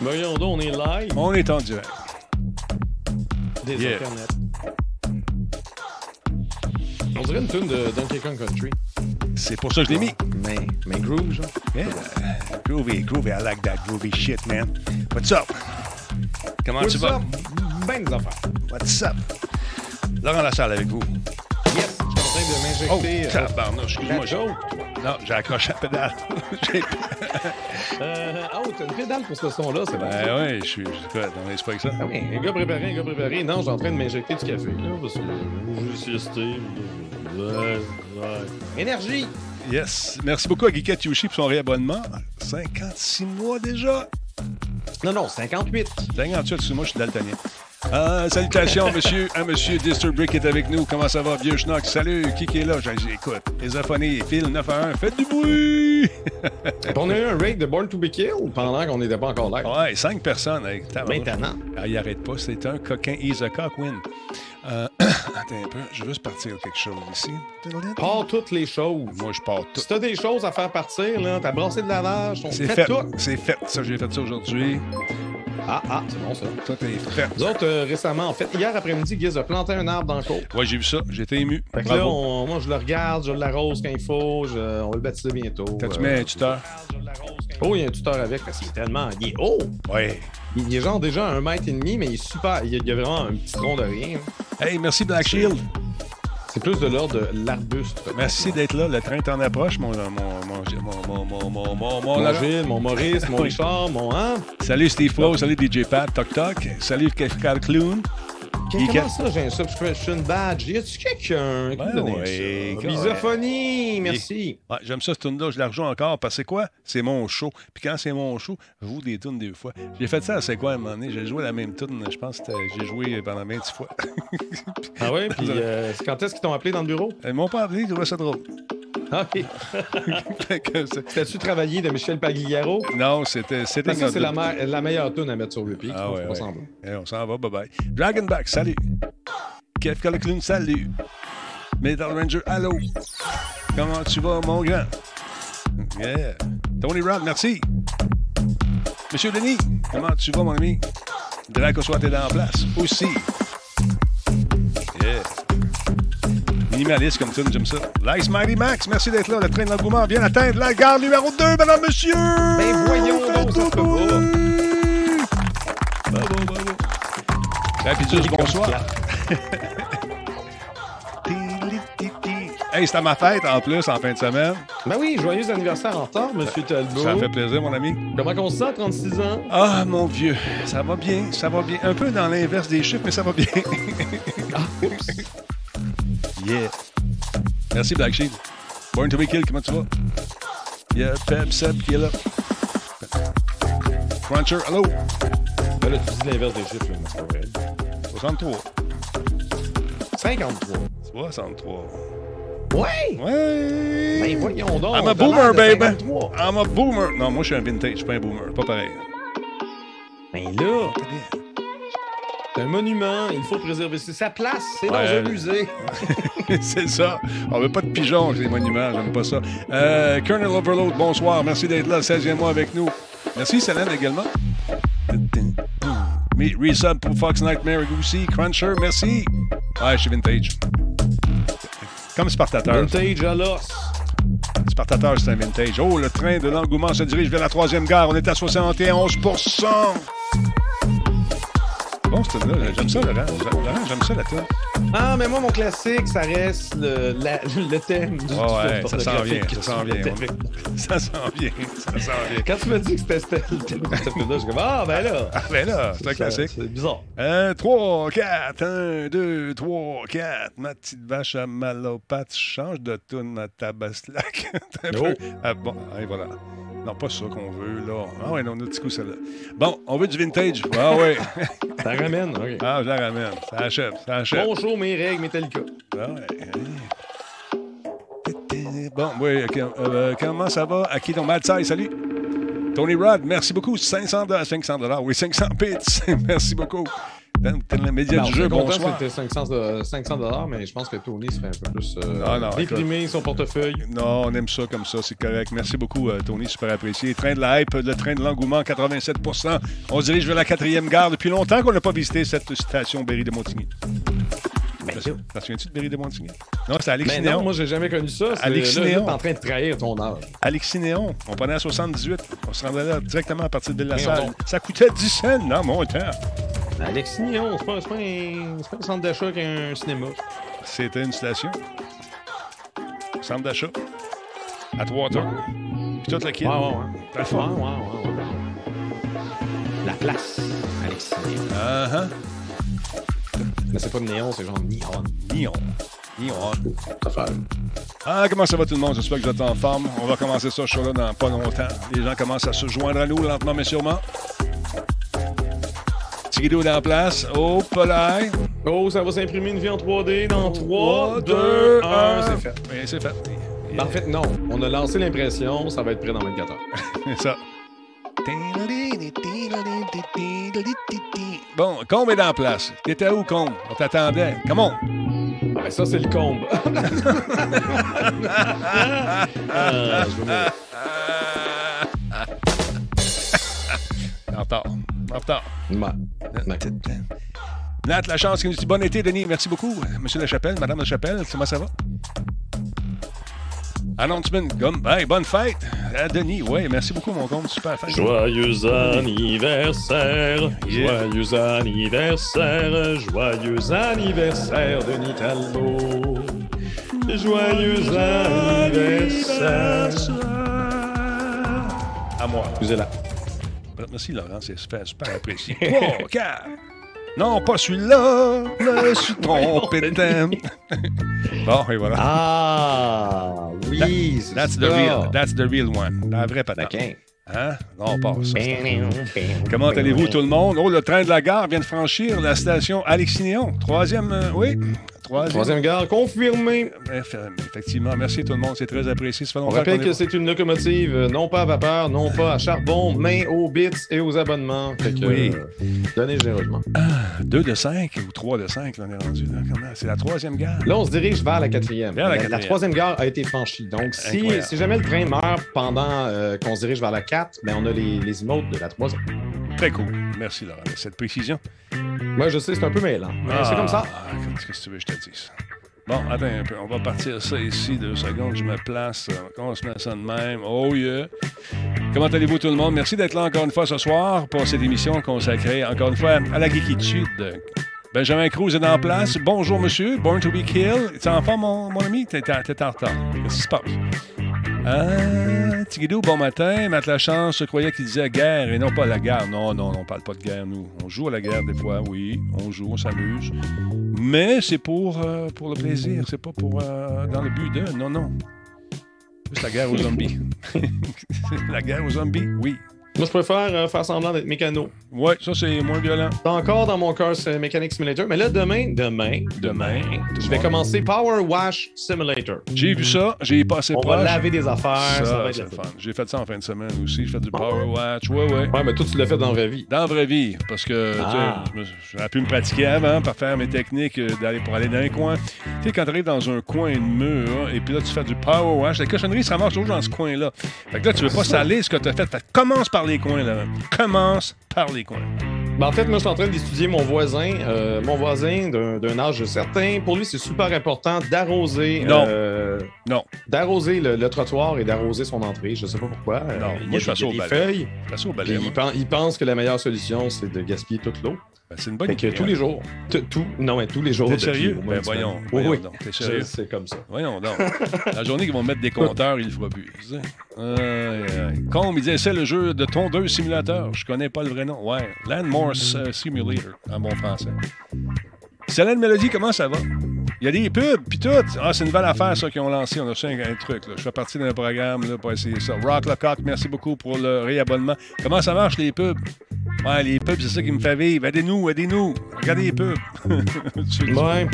Voyons donc, on est live. On est en direct. Des Yeah. Internet. On dirait une tune de Donkey Kong Country. C'est pour ça que je l'ai mis. Mais, mais groove, genre. Yeah. Groovy, groovy. I like that groovy shit, man. What's up? Comment tu vas? Ben des affaires. What's up? Laurent Lassalle avec vous. Yes, je suis en train de Oh, m'injecter. euh, tabarnouche, excuse-moi. joke. Non, j'ai accroché la pédale. Euh, oh, t'as une pédale pour ce son-là, c'est bon. ben ouais, je suis. je suis quoi, dans l'esprit avec ça. Ah oui, un gars préparé, un gars préparé. Non, je suis en train de m'injecter du café. Là, parce que je vais. Énergie! Yes. Merci beaucoup à Geekette Yoshi pour son réabonnement. 56 mois déjà. Non, non, 58. 58, excuse-moi, je suis daltonien. Euh, salutations, monsieur, à monsieur Disturbrick est avec nous. Comment ça va, vieux schnock? Salut, qui qui est là? J'ai dit, écoute, Esophonie, Phil 9 à 1, faites du bruit! On a eu un raid de Born to be Killed pendant qu'on n'était pas encore live? ouais, 5 personnes. Hey. Maintenant. Ah, il arrête pas, c'est un coquin. He's a cock win. Euh, attends un peu, je veux juste partir quelque chose ici. Pas toutes les choses. Moi, je pars tout. Si t'as des choses à faire partir, là, t'as brassé de lavage, on C'est fait, fait. tout. C'est fait. Ça, j'ai fait ça aujourd'hui. Ah, ah, c'est bon ça. Tout est fait. Nous autres, euh, récemment, en fait, hier après-midi, Giz a planté un arbre dans le côte. Ouais, j'ai vu ça. J'étais ému. Fait que là, on- moi, je le regarde, je l'arrose quand il faut, je- on va le baptiser bientôt. T'as-tu Euh, mis un tuteur? Oh, il y a un tuteur avec parce qu'il est tellement. Il est haut! Ouais. Il est genre déjà un mètre et demi, mais il est super. Il y a, il y a vraiment un petit tronc de rien. Hey, merci Black Shield. C'est plus de l'ordre de l'arbuste. Merci d'être là. Le train t'en approche, mon, mon, mon, mon, mon, mon, mon, mon, mon. Gilles, Maurice, mon. Richard, mon hein? Salut Steve Flo, salut DJ Pat, Toc Toc. Salut Kefkal Clown. Qu- Comment ça, j'ai un subscription badge? Y a-tu quelqu'un qui Ben me donne ouais, ça? gars, Misophonie, merci. Ouais, J'aime ça, ce tune-là. Je la rejoue encore parce que c'est quoi? C'est mon show. Puis quand c'est mon show, je joue des tunes des fois. J'ai fait ça à C'est quoi à un moment donné? J'ai joué la même tune. Je pense que j'ai joué pendant 20 fois. Ah ouais, puis euh, quand est-ce qu'ils t'ont appelé dans le bureau? Ils m'ont pas appelé, ils trouvaient ça drôle. Ah c'est- T'as-tu travaillé de Michel Pagliaro? non, c'était. c'était Ça, c'est la, notre- me- la meilleure tune à mettre sur le pic. Ah ouais, pas ouais. semblant. Eh, on s'en va, bye bye. Dragonback, salut. Kev Clown, salut. Metal Ranger, allô. Comment tu vas, mon grand? Yeah. Tony Rod, merci. Monsieur Denis, comment tu vas, mon ami? Draco soit est en place. Aussi. Minimaliste comme tune, j'aime ça. Lice Mighty Max, merci d'être là. Le train de l'engouement vient atteindre la gare numéro 2, madame, monsieur. Ben voyons donc, ça. Bravo, bravo. Rapidus, bonsoir. Hey, c'était ma fête en plus en fin de semaine. Ben oui, joyeux anniversaire en retard, Monsieur Talbot. Ça fait plaisir, mon ami. Comment on se sent, 36 ans? Ah, mon vieux, ça va bien, ça va bien. Un peu dans l'inverse des chiffres, mais ça va bien. Ah, oups. Yeah. Merci, Black Sheep. Born to be killed, comment tu vas? Yeah, Pep Seb qui est là. Cruncher, hello. Ben là, tu dis l'inverse des chiffres, là, mais c'est pas vrai. 63. 53. 63. Ouais! Ouais. Ben voyons donc. I'm a boomer, baby. 53. I'm a boomer. Non, moi, je suis un vintage, je suis pas un boomer. Pas pareil. Ben là, c'est un monument, il faut préserver. C'est sa place, c'est Ouais. dans un musée. C'est ça. On veut pas de pigeons avec les monuments, j'aime pas ça. Euh, Colonel Overload, bonsoir. Merci d'être là, 16e mois avec nous. Merci, Célène, également. Mais resub pour Fox Nightmare aussi. Cruncher, merci. Ouais, je suis vintage. Comme Spartateur. Vintage à l'os. Spartateur, c'est un vintage. Oh, le train de l'engouement se dirige vers la troisième gare. On est à 71 Bon, c'est là. J'aime ça, Laurent. Laurent, j'aime ça, la tune. Ah, mais moi, mon classique, ça reste le, la- le thème du Ouais, ouais, du ça s'en vient, ça s'en vient. Ça s'en vient, ça s'en vient. Quand tu m'as dit que c'était le thème de cette film-là, je suis comme, ah, ben là. Ah, ben là, c'est un classique. C'est bizarre. 1, 3, 4, 1, 2, 3, 4. Ma petite vache à malopathe, change de toune, ma tabaslac. Un peu. Oh. Ah, bon, et voilà. Non, pas ça qu'on veut, là. Ah ouais, non, on a petit coup, celle-là. Bon, on veut du vintage. Ah ouais. Ça ramène, OK. ah, je la ramène. Ça achève, ça achève. Bon show, mes règles, Metallica. Ah ouais. Bon, oui, euh, comment ça va? À qui donc? Madsai, salut. Tony Rod, merci beaucoup. 500 dollars, 500 dollars, oui, 500 bits. merci beaucoup. Dan, le média Non, du je jeu, bonsoir. C'était 500, de- 500 dollars, mais je pense que Tony serait un peu plus euh, non, déprimé, son portefeuille. Non, on aime ça comme ça, c'est correct. Merci beaucoup, euh, Tony, super apprécié. Train de la hype, le train de l'engouement, 87% On se dirige vers la quatrième gare. Depuis longtemps qu'on n'a pas visité cette station Berry de Montigny. T'en souviens-tu de Berry de Montigny? Non, c'est Mais Alexis non, Néon. moi, j'ai jamais connu ça. Alexis là, Néon. en train de trahir ton âge. Alexis Néon. On prenait à 78. On se rendait là directement à partir de la salle. Ça coûtait 10 cents dans mon temps. Alexis Nyon, c'est pas, pas, un, pas un centre d'achat qu'un cinéma. C'était une station. Centre d'achat. À Water. Puis toute la kit. Ouais, ouais. La place, Alexis Néon. Ah, ah. Mais c'est pas de néon, c'est genre. Néon. Ça fait. Ah, comment ça va tout le monde? J'espère que vous êtes en forme. On va commencer ça, show-là, dans pas longtemps. Les gens commencent à se joindre à nous, lentement mais sûrement. Tigidou dans la place. Oh, polaire. Oh, ça va s'imprimer une vie en 3D dans 3, 2, 2, 1. C'est fait. Oui, c'est fait. En fait, non. On a lancé l'impression, ça va être prêt dans 24 heures. C'est ça. Bon, Combe est dans la place. T'étais où, Combe? On t'attendait. Come on. Ah, ben ça, c'est le combe. Ah. En retard. En retard. Ouais. Nat, la chance qui nous dit bon été, Denis. Merci beaucoup. Monsieur Lachapelle, Madame Lachapelle, comment ça va? Announcement, comme, hey, bonne fête. À Denis, oui, merci beaucoup, mon compte. Super fête. Joyeux anniversaire, Yeah. joyeux anniversaire, joyeux anniversaire de Talbot. Joyeux anniversaire. À moi. Excusez-la. Merci, Laurent, c'est super, super apprécié. Trois, quatre. Non, pas celui-là. Je suis trompé de thème. Bon, et voilà. Ah, oui, That's the real, that's the real one. La vraie patate. OK. Hein? Non, on passe. ça. Comment allez-vous, tout le monde? Oh, le train de la gare vient de franchir la station Alexis-Néon. Troisième, euh, oui. Troisième. Troisième gare confirmée. Eff- Effectivement, merci tout le monde, c'est très apprécié. Ça fait On rappelle que est- c'est une locomotive euh, non pas à vapeur, non pas à charbon, mais aux bits et aux abonnements. Fait que, Oui. euh, donnez généreusement. Deux de cinq ou trois de cinq, là, on est rendu. C'est la troisième gare? Là, on se dirige vers la quatrième. Vers la troisième gare a été franchie. Donc, si, jamais le train meurt pendant euh, qu'on se dirige vers la 4, ben, on a les, les emotes de la troisième. Très cool. Merci, Laurent, de cette précision. Moi, je sais, c'est un peu mêlant. Mais c'est comme ça. Ah, Qu'est-ce que tu veux que je te dise? Bon, attends un peu. On va partir ça ici, deux secondes. Je me place. euh, On se met ça de même. Oh yeah. Comment allez-vous tout le monde? Merci d'être là encore une fois ce soir pour cette émission consacrée encore une fois à la geekitude. Benjamin Cruz est en place. Bonjour, monsieur. Born to be killed. Tu en forme, mon, mon ami? T'es t'es- t'es en retard. Qu'est-ce qui se passe? Ah, Tigidou, bon matin. Matt Lachance, je croyais qu'il disait guerre et non pas la guerre. Non, non, on parle pas de guerre, nous. On joue à la guerre des fois, oui. On joue, on s'amuse. Mais c'est pour, euh, pour le plaisir. C'est pas pour euh, dans le but de. Non, non. Juste la guerre aux zombies. la guerre aux zombies, oui. Moi, je préfère euh, faire semblant d'être mécano. Ouais, ça c'est moins violent. C'est encore dans mon Cars euh, Mechanic Simulator. Mais là, demain, demain, Demain, je vais commencer Power Wash Simulator. J'ai vu ça, j'ai passé On proche. va laver des affaires. Ça, Ça, va être c'est le fun. J'ai fait ça en fin de semaine aussi. J'ai fait du Power Watch. Ouais, ouais. Ouais, mais toi, tu l'as fait dans la vraie vie. Dans la vraie vie, parce que tu sais, Ah. je me- j'aurais pu me pratiquer avant pour faire mes techniques euh, d'aller pour aller dans un coin. Tu sais, quand tu arrives dans un coin de mur, et puis là, tu fais du power wash, la cochonnerie se ramasse toujours dans ce coin-là. Fait que là, tu veux pas saler ce que tu as fait. Fait que commence par les coins, là. Commence par les coins. Ben, en fait, moi, je suis en train d'étudier mon voisin, euh, mon voisin d'un âge certain. Pour lui, c'est super important d'arroser Non. euh, Non, d'arroser le, le trottoir et d'arroser son entrée. Je sais pas pourquoi. Euh, Non, il y a moi, je au il y a balai. feuilles. fais ça au balai. moi. il, pen- il pense que la meilleure solution, c'est de gaspiller toute l'eau. Ben, c'est une bonne Fait que idée. tous les jours. Tout, non, mais tous les jours. T'es depuis sérieux? au moins Ben voyons, Oui, voyons t'es sérieux? C'est comme ça. Voyons donc. La journée qu'ils vont mettre des compteurs, il le fera plus. aïe. Combe, il disait c'est le jeu de tondeuse simulateur. Je connais pas le vrai nom. Ouais. Landmore euh, Simulator, en bon français. Céline Mélodie, comment ça va? Il y a des pubs, puis tout. Ah, c'est une belle affaire, ça, qu'ils ont lancé. On a reçu un, un truc. Là. Je fais partie d'un programme là, pour essayer ça. Rock Lecoq, merci beaucoup pour le réabonnement. Comment ça marche, les pubs? Ouais, les pubs, c'est ça qui me fait vivre. Aidez-nous, aidez-nous. Regardez les pubs. Ouais.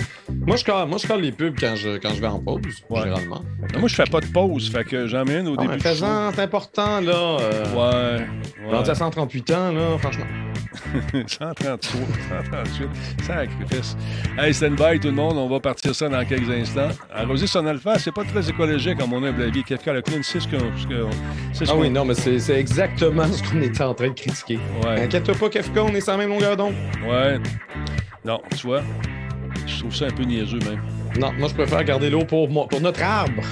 Moi, je colle, moi, je colle les pubs quand je, quand je vais en pause, Ouais. généralement. Moi, je fais pas de pause, fait que j'en mets une au Ah, début c'est important, là. euh, Ouais. Rendu à ouais. 138 ans, là, franchement. 133, 138, sacrifice. Hey, stand by tout le monde, on va partir ça dans quelques instants. Arroser son alpha, c'est pas très écologique à mon humble avis. Kafka le clown, c'est ce qu'on. Ah oui, non, mais c'est c'est exactement ce qu'on était en train de critiquer. Ouais. Inquiète-toi pas, Kafka, on est la même longueur d'onde. Ouais. Non, tu vois, je trouve ça un peu niaiseux même. Non, moi, je préfère garder l'eau pour, moi- pour notre arbre.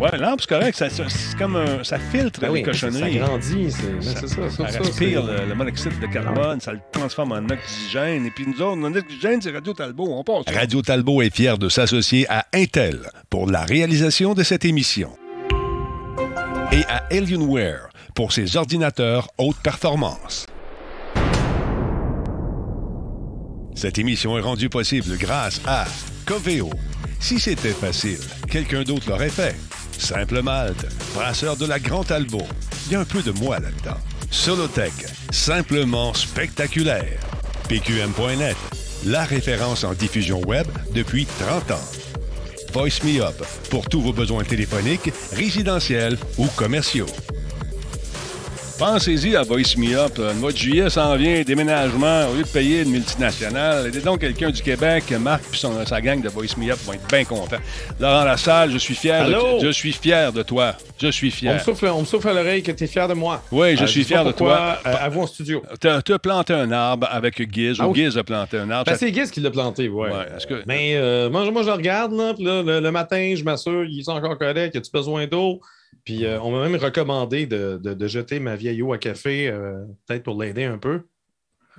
Ouais, l'arbre, c'est correct, ça, ça- c'est comme un- ça filtre Ben les oui, ça cochonneries. grandit, c'est c'est ça. Ça ça, ça, respire c'est- le, le monoxyde de carbone, ça le transforme en oxygène. Et puis nous autres, notre oxygène, c'est Radio Talbot. On passe. Radio Talbot est fier de s'associer à Intel pour la réalisation de cette émission et à Alienware pour ses ordinateurs haute performance. Cette émission est rendue possible grâce à Coveo. Si c'était facile, quelqu'un d'autre l'aurait fait. Simple Malte, brasseur de la Grand Talbot. Il y a un peu de moi là-dedans. Solotech, simplement spectaculaire. PQM.net, la référence en diffusion web depuis 30 ans. Voice Me Up pour tous vos besoins téléphoniques, résidentiels ou commerciaux. Pensez-y à Voice Me Up. Le mois de juillet s'en vient, déménagement. Au lieu de payer une multinationale, aidez donc quelqu'un du Québec. Marc et son- sa gang de Voice Me Up vont être bien contents. Laurent Lassalle, je suis fier Allô? de Je suis fier de toi. Je suis On me, fier. souffle, on me souffle à l'oreille que tu es fier de moi. Oui, je Euh, suis fier de toi. euh, à vous en studio. Tu as planté un arbre avec Giz, Ah ou oui. Giz a planté un arbre. Ben, c'est Guiz qui l'a planté, ouais. Ouais, que- Mais euh, moi, moi, je le regarde, là, là, le, le matin, je m'assure, ils sont encore corrects, as-tu besoin d'eau? Puis euh, on m'a même recommandé de, de- de jeter ma vieille eau à café, euh, peut-être pour l'aider un peu.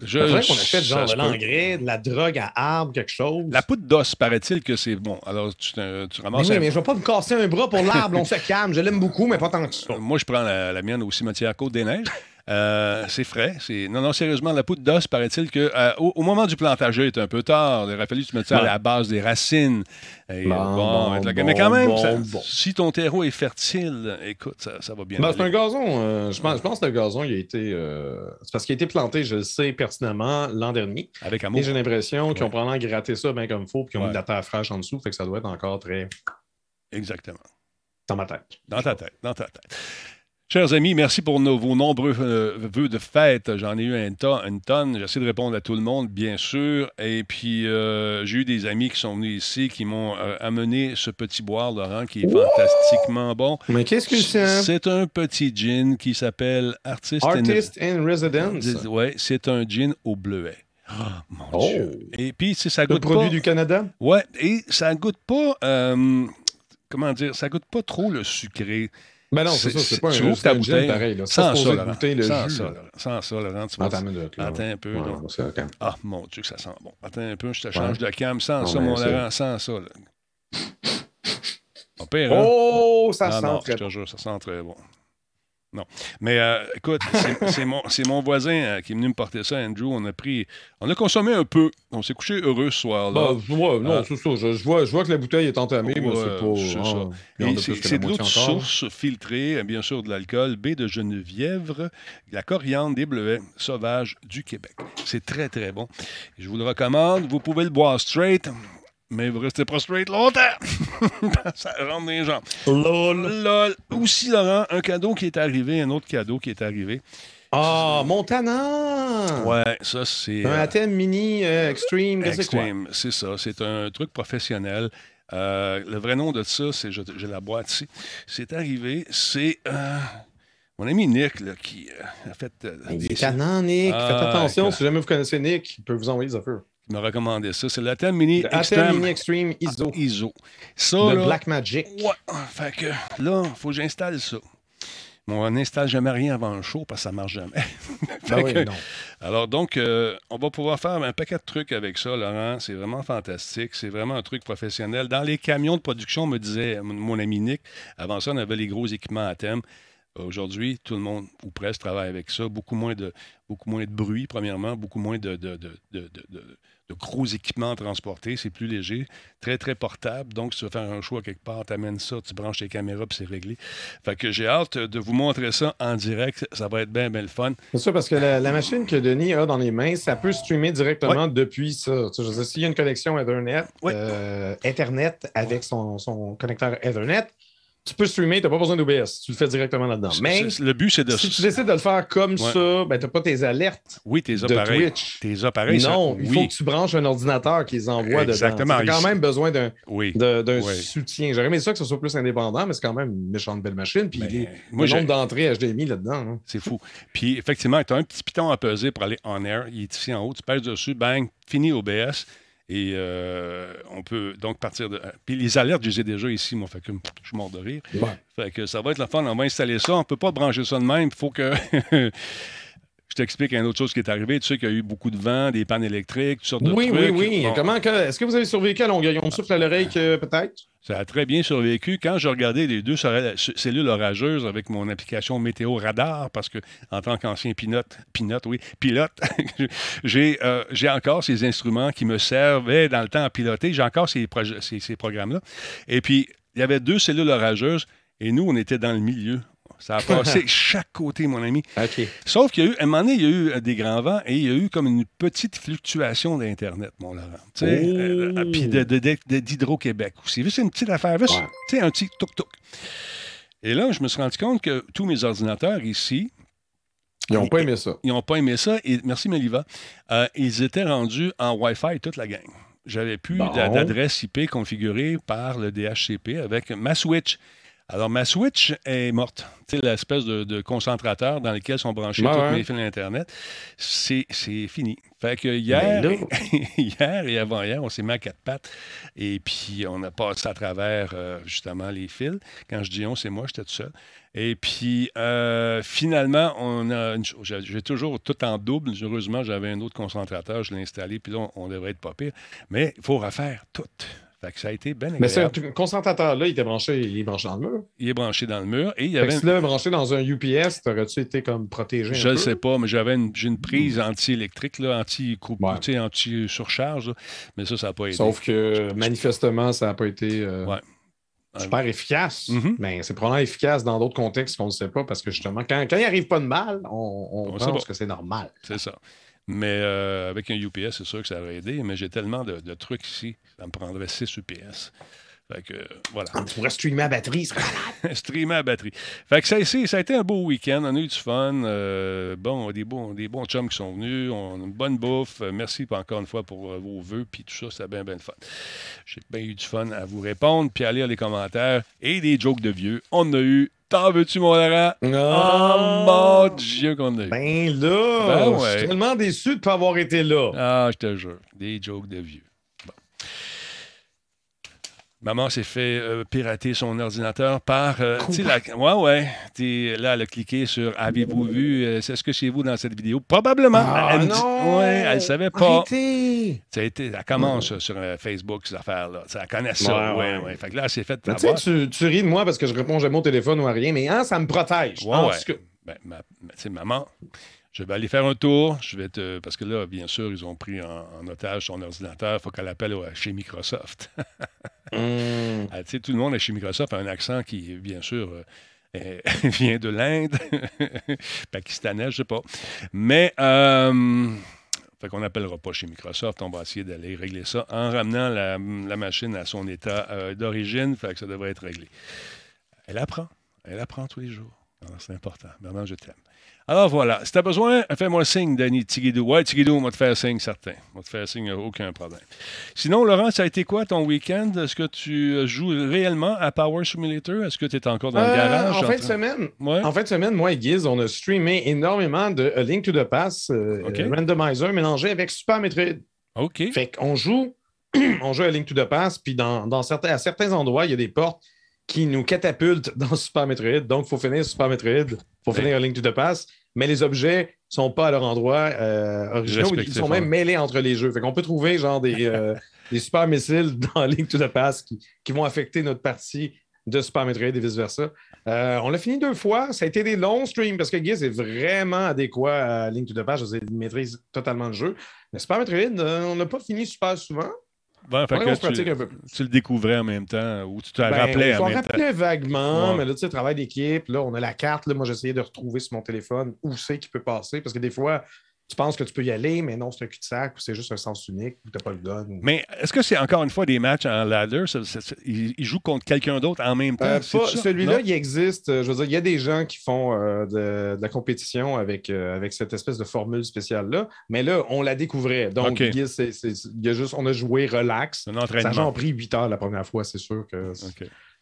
je, C'est vrai qu'on achète genre de l'engrais, de la drogue à arbre, quelque chose. La poudre d'os, paraît-il que c'est bon. Alors, tu, tu Mais ramasses oui, un- mais je vais pas me casser un bras pour l'arbre, on se calme. Je l'aime beaucoup, mais pas tant que ça. Moi, je prends la, la mienne au cimetière Côte-des-Neiges. Euh, c'est frais. C'est... Non, non, sérieusement, la poudre d'os, paraît-il que euh, au, au moment du plantage, il est un peu tard. Il aurait fallu que tu mettes ça à la base des racines. Et, Bon, bon, bon, avec la- bon, mais quand même, bon, ça- bon. si ton terreau est fertile, écoute, ça, ça va bien. Ben, aller. c'est un gazon. euh, je, pense, je pense que le gazon, il a été. euh, c'est parce qu'il a été planté, je le sais pertinemment, l'an dernier. Avec amour. Et j'ai l'impression qu'ils ont probablement gratté ça bien comme il faut, puis qu'ils ont Ouais. mis de la terre fraîche en dessous, fait que ça doit être encore très Exactement. dans ma tête. Dans ta tête, dans ta tête. Chers amis, merci pour nos- vos nombreux euh, vœux de fête. J'en ai eu un ton- une tonne. J'essaie de répondre à tout le monde, bien sûr. Et puis, euh, j'ai eu des amis qui sont venus ici, qui m'ont euh, amené ce petit boire, Laurent, qui est fantastiquement bon. Mais qu'est-ce que c'est? C'est un petit gin qui s'appelle Artist, Artist in Residence. Oui, c'est un gin au bleuet. Ah, mon Oh. Dieu. Et puis, ça Le goûte produit pas... du Canada? Ouais, et ça goûte pas... euh, comment dire? Ça goûte pas trop le sucré. Ben non, c'est ça, c'est pas un tu ta bouteille. pareil. Là. Sans ça, Laurent. le sans jus. ça, là. Sans ça, Laurent, tu vas Attends une minute. là. Attends un peu, Ouais, là. Ah, mon Dieu, que ça sent bon. Attends un peu, je te change Ouais. de cam. Sans Non, ça, mon Laurent, sans ça. Là. Pas pire, hein? Oh, ça sent non, très je te bon. jure, ça sent très bon. Non. Mais euh, écoute, c'est- mon, voisin euh, qui est venu me porter ça, Andrew. On a pris. On a consommé un peu. On s'est couché heureux ce soir-là. Bah, ouais, non, c'est ça. Je, je vois, je vois que la bouteille est entamée, mais c'est pas. c'est ah, c'est de l'eau de source filtrée, euh, bien sûr de l'alcool, baie de Geneviève, de la coriandre, des bleuets sauvages du Québec. C'est très, très bon. Je vous le recommande. Vous pouvez le boire straight, mais vous restez straight longtemps. Ça rentre dans les jambes. Lol. Lol. Aussi, Laurent, un cadeau qui est arrivé, un autre cadeau qui est arrivé. Ah, Montana! Ouais, ça, c'est. Un euh, Athènes Mini euh, Extreme? Extreme, c'est ça. C'est un truc professionnel. Euh, le vrai nom de ça, c'est, j'ai la boîte ici. C'est arrivé, c'est euh, mon ami Nick là, qui a fait. Il des- est tannant, Nick. Ah, Faites attention, si jamais vous connaissez Nick, il peut vous envoyer des affaires. Qui m'a recommandé ça. C'est l'Athènes Mini Le Athènes Extreme Mini Extreme ISO. ISO. Ça, là, Black Magic. Ouais, fait que là, il faut que j'installe ça. Mais on n'installe jamais rien avant le show parce que ça marche jamais. Ben oui, que- non. Alors donc, euh, on va pouvoir faire un paquet de trucs avec ça, Laurent. C'est vraiment fantastique. C'est vraiment un truc professionnel. Dans les camions de production, me disait mon ami Nick, avant ça, on avait les gros équipements à thème. Aujourd'hui, tout le monde, ou presque, travaille avec ça. Beaucoup moins de, beaucoup moins de bruit, premièrement, beaucoup moins de, de, de, de gros équipements transportés. C'est plus léger, très, très portable. Donc, si tu veux faire un choix quelque part, tu amènes ça, tu branches tes caméras, puis c'est réglé. Fait que j'ai hâte de vous montrer ça en direct. Ça va être bien, bien le fun. C'est ça, parce que la, machine que Denis a dans les mains, ça peut streamer directement depuis ça. Tu sais, s'il y a une connexion Ethernet, euh, Ethernet avec son, son connecteur Ethernet, tu peux streamer, tu n'as pas besoin d'OBS. Tu le fais directement là-dedans. Mais le but, c'est de. Si tu décides de le faire comme ça, ben, tu n'as pas tes alertes. Oui, tes appareils. Twitch. Tes appareils. Non, il faut que tu branches un ordinateur qui les envoie Exactement. dedans. Tu as quand même besoin d'un oui. soutien. J'aurais aimé ça que ce soit plus indépendant, mais c'est quand même une méchante belle machine. Puis ben, le nombre d'entrées HDMI là-dedans. Hein. C'est fou. Puis effectivement, tu as un petit piton à peser pour aller en air. Il est ici en haut. Tu pèses dessus, bang, fini OBS. Et euh, on peut donc partir de. Puis les alertes, je les ai déjà ici, moi, fait que je suis mort de rire. Fait que ça va être la fun. On va installer ça. On ne peut pas brancher ça de même. Il faut que. Je t'explique une autre chose qui est arrivée. Tu sais qu'il y a eu beaucoup de vent, des pannes électriques, toutes sortes de oui, trucs. Oui, oui, oui. Comment, est-ce que vous avez survécu à Longueuil? On souffle à l'oreille peut-être? Ça a très bien survécu. Quand je regardais les deux cellules orageuses avec mon application Météo Radar, parce que en tant qu'ancien pilote, pilote, oui, pilote, euh, j'ai encore ces instruments qui me servaient dans le temps à piloter. J'ai encore ces, ces programmes-là. Et puis, il y avait deux cellules orageuses et nous, on était dans le milieu. Ça a passé chaque côté, mon ami. Sauf qu'il y a eu, à un moment donné, il y a eu euh, des grands vents et il y a eu comme une petite fluctuation d'Internet, mon Laurent. Tu sais, euh, euh, puis d'Hydro-Québec aussi. C'est une petite affaire. Tu sais, un petit toc-toc. Et là, je me suis rendu compte que tous mes ordinateurs ici, ils n'ont pas aimé ça. Ils n'ont pas aimé ça. Et, merci, Meliva. ils étaient rendus en Wi-Fi toute la gang. J'avais plus d'adresse IP configurée par le DHCP avec ma switch. Alors, ma Switch est morte. Tu sais, l'espèce de, concentrateur dans lequel sont branchés tous mes fils Internet. C'est fini. Fait que hier, ben hier et avant-hier, on s'est mis à quatre pattes et puis on a passé à travers euh, justement les fils. Quand je dis on, c'est moi, j'étais tout seul. Et puis euh, finalement, on a j'ai toujours tout en double. Heureusement, j'avais un autre concentrateur, je l'ai installé, puis là, on, devrait être pas pire. Mais il faut refaire tout. Fait que ça a été bien Mais ce concentrateur-là, il était branché, il est branché dans le mur. Il est branché dans le mur. Et il y avait si là, branché dans un UPS, t'aurais-tu été comme protégé? Je ne sais pas, mais j'avais une, j'ai une prise anti-électrique, anti-surcharge. mais ça, ça n'a pas été. Sauf que manifestement, ça n'a pas été. Euh, super efficace, mm-hmm. mais c'est probablement efficace dans d'autres contextes qu'on ne sait pas parce que justement, quand, quand il n'arrive pas de mal, on, pense que c'est normal. C'est ça. Mais euh, avec un UPS, c'est sûr que ça aurait aidé, mais j'ai tellement de, de, trucs ici, ça me prendrait 6 UPS. Fait que, voilà. On pourrait streamer à batterie, ce Streamer à batterie. Fait que ça, ça a été un beau week-end. On a eu du fun. Euh, bon, des bons, des bons chums qui sont venus. On a une bonne bouffe. Merci encore une fois pour euh, vos vœux. Puis tout ça, c'était bien, bien le fun. J'ai bien eu du fun à vous répondre. Puis à lire les commentaires. Et des jokes de vieux. On a eu T'en veux-tu, mon Laurent? Oh, mon Dieu qu'on a eu. Ben là, ben je suis tellement déçu de ne pas avoir été là. Ah, je te jure. Des jokes de vieux. Maman s'est fait euh, pirater son ordinateur par. Euh, la... Ouais, ouais. là, elle a cliqué sur Avez-vous vu euh, C'est ce que chez vous dans cette vidéo Probablement. Ah, elle non Ouais, elle savait pas. Ça a été. Elle commence sur Facebook, ces affaires-là. Elle connaît ça. Ouais, ouais. Fait que là, elle s'est fait. Tu, tu ris de moi parce que je réponds jamais au téléphone ou à rien, mais hein, ça me protège. Ouais, ouais. Ben, ma... maman. Je vais aller faire un tour. Je vais te... Parce que là, bien sûr, ils ont pris en, otage son ordinateur. Il faut qu'elle appelle chez Microsoft. Hmm. Ah, tu sais, tout le monde chez Microsoft a un accent qui, bien sûr, euh, vient de l'Inde, pakistanais, je sais pas. Mais, euh, fait qu'on n'appellera pas chez Microsoft. On va essayer d'aller régler ça en ramenant la, machine à son état euh, d'origine. Fait que ça devrait être réglé. Elle apprend. Elle apprend tous les jours. C'est important. Bernard, je t'aime. Alors voilà, si tu as besoin, fais-moi signe, Danny Tigidou. Ouais, Tigidou, on va te faire signe, certain. On va te faire signe, aucun problème. Sinon, Laurent, ça a été quoi ton week-end? Est-ce que tu joues réellement à Power Simulator? Est-ce que tu es encore dans le euh, garage? En fin de semaine, en fin de semaine, moi et Giz, on a streamé énormément de A Link to the Past, euh, Randomizer mélangé avec Super Metroid. OK. Fait qu'on joue, on joue à Link to the Past, puis dans, certains, à certains endroits, il y a des portes qui nous catapultent dans Super Metroid. Donc, il faut finir Super Metroid, il faut finir Link to the Past mais les objets ne sont pas à leur endroit euh, originaux. Ils sont même mêlés entre les jeux. Fait qu'on peut trouver genre des, euh, des super missiles dans Link to the Past qui, vont affecter notre partie de Super Metroid et vice-versa. Euh, on l'a fini deux fois. Ça a été des longs streams parce que Giz est vraiment adéquat à Link to the Past. Il maîtrise totalement le jeu. Mais Super Metroid, euh, on n'a pas fini super souvent. Bon, fait que tu, tu, le découvrais en même temps ou tu te ben, rappelais en même temps? vaguement, mais là, tu sais, travail d'équipe. Là, on a la carte. Là, moi, j'essayais de retrouver sur mon téléphone où c'est qu'il peut passer parce que des fois, tu penses que tu peux y aller, mais non, c'est un cul-de-sac ou c'est juste un sens unique ou tu n'as pas le gun. Mais est-ce que c'est encore une fois des matchs en ladder? ils, jouent contre quelqu'un d'autre en même temps? Euh, celui-là, il existe. Je veux dire, il y a des gens qui font euh, de, la compétition avec, euh, avec cette espèce de formule spéciale-là, mais là, on la découvrait. Donc, il y a juste, on a joué relax. Ça a pris 8 heures la première fois, c'est sûr que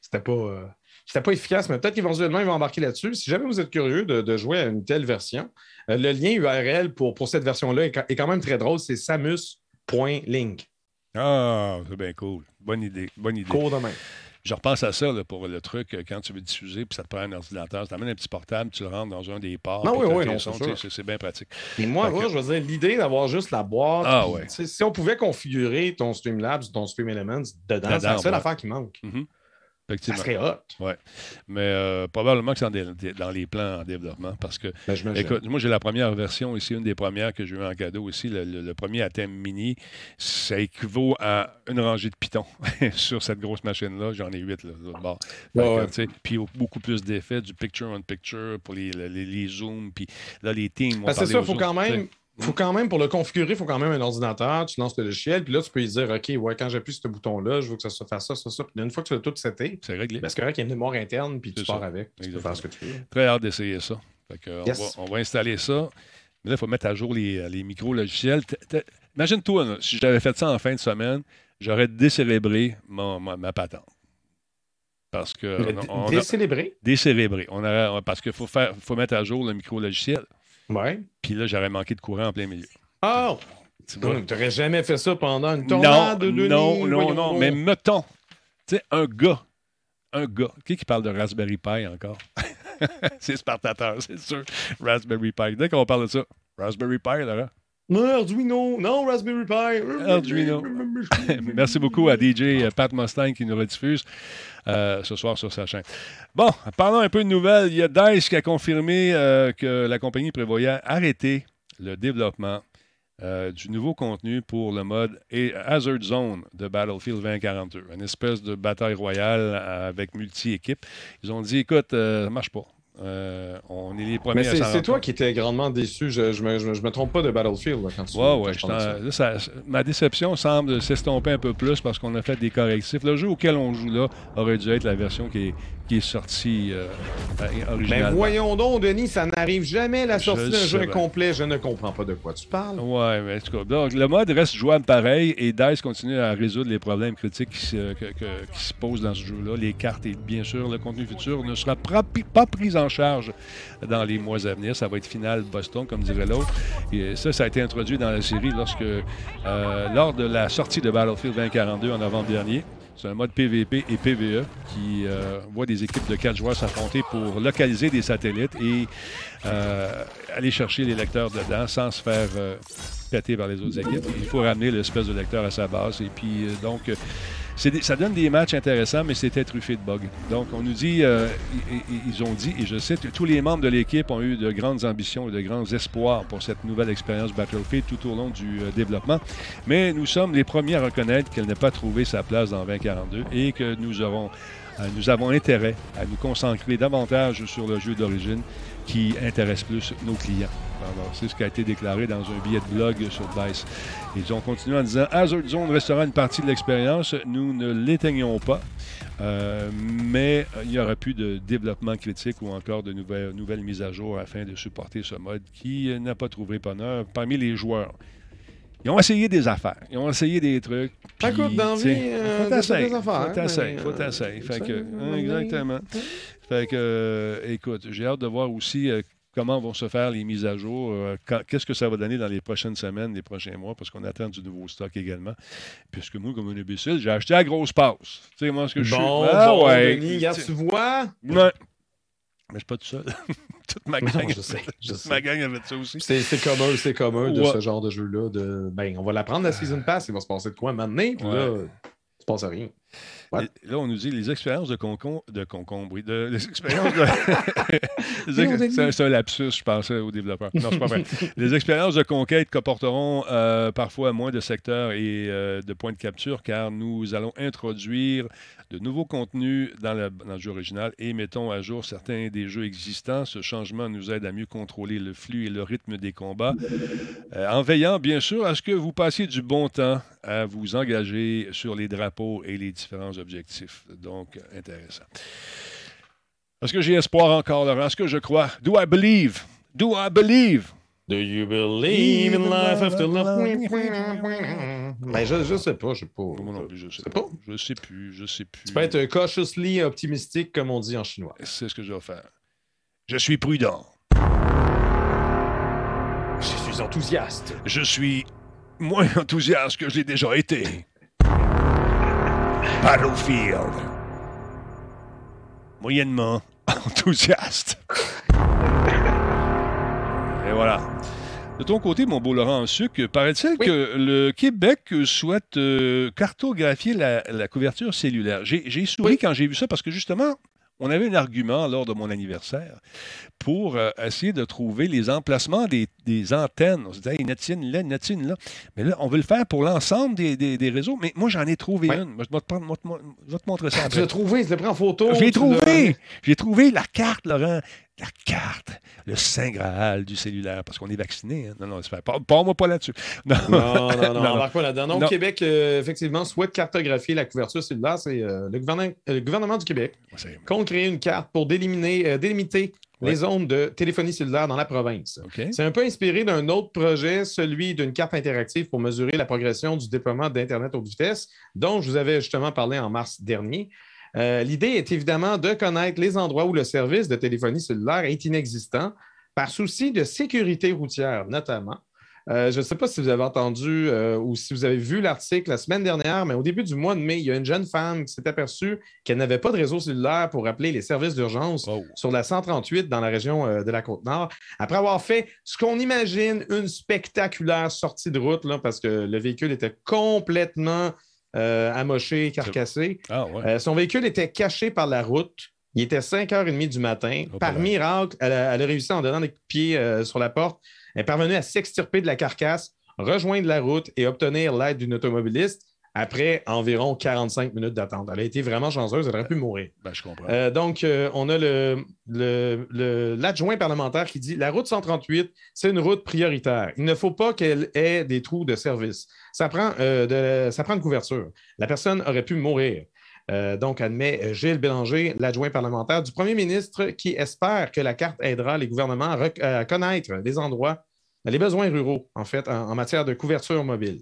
c'était pas. C'était pas efficace, mais peut-être qu'éventuellement, ils vont embarquer là-dessus. Si jamais vous êtes curieux de, jouer à une telle version, euh, le lien URL pour, pour cette version-là est, quand même très drôle. C'est samus.link. Ah, c'est bien cool. Bonne idée. Bonne idée. Cool demain. Je repense à ça pour le truc, euh, quand tu veux diffuser, puis ça te prend un ordinateur, tu amènes un petit portable, tu le rentres dans un des ports. Ah oui, oui, c'est bien pratique. Et moi, je veux dire, l'idée d'avoir juste la boîte, ah, si on pouvait configurer ton Streamlabs, ton Stream Elements dedans, c'est la seule affaire qui manque. Mm-hmm. Ça serait hot. Ouais. Mais euh, probablement que c'est dans, les plans en développement parce que, ben, écoute, moi, j'ai la première version ici, une des premières que j'ai eu en cadeau aussi, le, premier Atem Mini. Ça équivaut à une rangée de pitons sur cette grosse machine-là. J'en ai huit, là, bord. Puis beaucoup plus d'effets, du picture-on-picture pour les, les, zooms. Puis là, les teams. c'est ça, il faut quand même faut quand même, pour le configurer, il faut quand même un ordinateur, tu lances le logiciel, puis là, tu peux lui dire, OK, ouais, quand j'appuie sur ce bouton-là, je veux que ça se fasse ça, ça, ça. Puis une fois que tu as tout seté, c'est réglé. Parce qu'il y a une mémoire interne, puis tu pars avec. Tu peux faire ce que tu veux. Très hâte d'essayer ça. on, va, installer ça. Mais là, il faut mettre à jour les, les micro-logiciels. Imagine-toi, si j'avais fait ça en fin de semaine, j'aurais décérébré ma, patente. Parce que. décérébré? Décérébré. On parce qu'il faut, faut mettre à jour le micro-logiciel. Ouais. Puis là, j'aurais manqué de courant en plein milieu. Oh! Tu n'aurais jamais fait ça pendant une tornade de Non, non, non. Mais mettons, tu sais, un gars, un gars, qui qui parle de Raspberry Pi encore? c'est Spartateur, c'est sûr. Raspberry Pi. Dès qu'on parle de ça, Raspberry Pi, là. Arduino, non, Raspberry Pi. Arduino. Merci beaucoup à DJ Pat Mustang qui nous rediffuse euh, ce soir sur sa chaîne. Bon, parlons un peu de nouvelles. Il y a DICE qui a confirmé euh, que la compagnie prévoyait arrêter le développement euh, du nouveau contenu pour le mode Hazard Zone de Battlefield 2042, une espèce de bataille royale avec multi-équipes. Ils ont dit, écoute, ça ne marche pas. Euh, on est les premiers Mais c'est toi qui étais grandement déçu. Je, je, me, je, me, trompe pas de Battlefield quand tu ouais, ouais, ça. ma déception semble s'estomper un peu plus parce qu'on a fait des correctifs. Le jeu auquel on joue là aurait dû être la version qui est, qui est sortie euh, Mais voyons donc, Denis, ça n'arrive jamais la sortie d'un jeu complet. Je ne comprends pas de quoi tu parles. Ouais, mais en tout cas, donc, le mode reste jouable pareil et DICE continue à résoudre les problèmes critiques qui se, qui se posent dans ce jeu-là. Les cartes et bien sûr le contenu futur ne sera pas pris en charge dans les mois à venir. Ça va être final Boston, comme dirait l'autre. Et ça, ça a été introduit dans la série lorsque, euh, lors de la sortie de Battlefield 2042 en novembre dernier. C'est un mode PVP et PVE qui euh, voit des équipes de quatre joueurs s'affronter pour localiser des satellites et euh, aller chercher les lecteurs dedans sans se faire péter par les autres équipes. Il faut ramener l'espèce de lecteur à sa base. Et puis, donc, ça donne des matchs intéressants, mais c'était truffé de bugs. Donc, on nous dit, euh, ils, ont dit, et je cite, tous les membres de l'équipe ont eu de grandes ambitions et de grands espoirs pour cette nouvelle expérience Battlefield tout au long du euh, développement. Mais nous sommes les premiers à reconnaître qu'elle n'a pas trouvé sa place dans 2042 et que euh, nous avons intérêt à nous concentrer davantage sur le jeu d'origine qui intéresse plus nos clients. C'est ce qui a été déclaré dans un billet de blog sur DICE. Ils ont continué en disant Hazard Zone restera une partie de l'expérience. Nous ne l'éteignons pas, euh, mais il n'y aura plus de développement critique ou encore de nouvelles, nouvelles mises à jour afin de supporter ce mode qui n'a pas trouvé bonheur parmi les joueurs. Ils ont essayé des affaires. Ils ont essayé des trucs. Ça coûte dans vie, euh, faut t'essayer. Faut t'essayer. Faut t'essayer. exactement. Fait que, euh, écoute, j'ai hâte de voir aussi euh, comment vont se faire les mises à jour, euh, qu'est-ce que ça va donner dans les prochaines semaines, les prochains mois, parce qu'on attend du nouveau stock également. Puisque moi, comme un imbécile, j'ai acheté à grosse passe. Tu sais, moi, ce que je suis. Ah, bon, ouais. Denis, regarde, tu vois? Ouais. Mais je suis pas tout seul. Toute ma gang, je sais, je toute ma gang avait ça aussi. C'est commun, c'est commun de ce genre de jeu-là. De... Ben, on va la prendre la Season Pass, il va se passer de quoi maintenant? Puis là, il se passe rien. Là, on nous dit les expériences de concombre, de concombre, oui, de, les expériences de... c'est un, lapsus, je pensais aux développeurs. Non, c'est pas vrai. les expériences de conquête comporteront euh, parfois moins de secteurs et euh, de points de capture car nous allons introduire de nouveaux contenus dans, le jeu original et mettons à jour certains des jeux existants. Ce changement nous aide à mieux contrôler le flux et le rythme des combats euh, en veillant bien sûr à ce que vous passiez du bon temps à vous engager sur les drapeaux et les différents objectifs. Donc, intéressant. Est-ce que j'ai espoir encore, Laurent? Est-ce que je crois? Do I believe? Do I believe? Do you believe in life after love? Ben, je, je sais pas, je sais pas. Moi non plus, je sais, pas. Je sais plus, je sais plus. Tu peux être cautiously optimistique, comme on dit en chinois. C'est ce que je vais faire. Je suis prudent. Je suis enthousiaste. Je suis moins enthousiaste que je l'ai déjà été. Battlefield. Moyennement enthousiaste. Et voilà. De ton côté, mon beau Laurent Suc, paraît-il que le Québec souhaite euh, cartographier la, couverture cellulaire? J'ai souri quand j'ai vu ça parce que justement, on avait un argument lors de mon anniversaire pour euh, essayer de trouver les emplacements des, antennes. On se disait, hey, une antenne là, une antenne là. Mais là, on veut le faire pour l'ensemble des, réseaux. Mais moi, j'en ai trouvé une. Je vais, te, montrer ça. Tu l'as trouvé, tu l'as pris en photo. J'ai trouvé. J'ai trouvé la carte, Laurent la carte, le Saint Graal du cellulaire, parce qu'on est vacciné. Hein. Non, non, c'est pas. moi pas là-dessus. Non, non, non, non, on pas là-dedans. Non, Québec, euh, effectivement, souhaite cartographier la couverture cellulaire. C'est euh, le, gouvernement, euh, le, gouvernement, du Québec compte créer une carte pour délimiter, délimiter les zones de téléphonie cellulaire dans la province. C'est un peu inspiré d'un autre projet, celui d'une carte interactive pour mesurer la progression du déploiement d'Internet haute vitesse, dont je vous avais justement parlé en mars dernier. Euh, l'idée est évidemment de connaître les endroits où le service de téléphonie cellulaire est inexistant, par souci de sécurité routière notamment. Euh, je ne sais pas si vous avez entendu euh, ou si vous avez vu l'article la semaine dernière, mais au début du mois de mai, il y a une jeune femme qui s'est aperçue qu'elle n'avait pas de réseau cellulaire pour appeler les services d'urgence sur la 138 dans la région de la Côte-Nord, après avoir fait ce qu'on imagine une spectaculaire sortie de route, là, parce que le véhicule était complètement euh, amoché, carcassé. Ah, euh, son véhicule était caché par la route. Il était 5h30 du matin. par miracle, elle a, réussi en donnant des pieds euh, sur la porte. Elle est parvenue à s'extirper de la carcasse, rejoindre la route et obtenir l'aide d'une automobiliste après environ 45 minutes d'attente. Elle a été vraiment chanceuse, elle aurait pu mourir. Ben, je comprends. donc, on a l'adjoint parlementaire qui dit la route 138, c'est une route prioritaire. Il ne faut pas qu'elle ait des trous de service. Ça prend, euh, de, ça prend une couverture. La personne aurait pu mourir. Euh, donc, admet euh, Gilles Bélanger, l'adjoint parlementaire du premier ministre, qui espère que la carte aidera les gouvernements à, connaître les endroits, les besoins ruraux, en fait, en, matière de couverture mobile.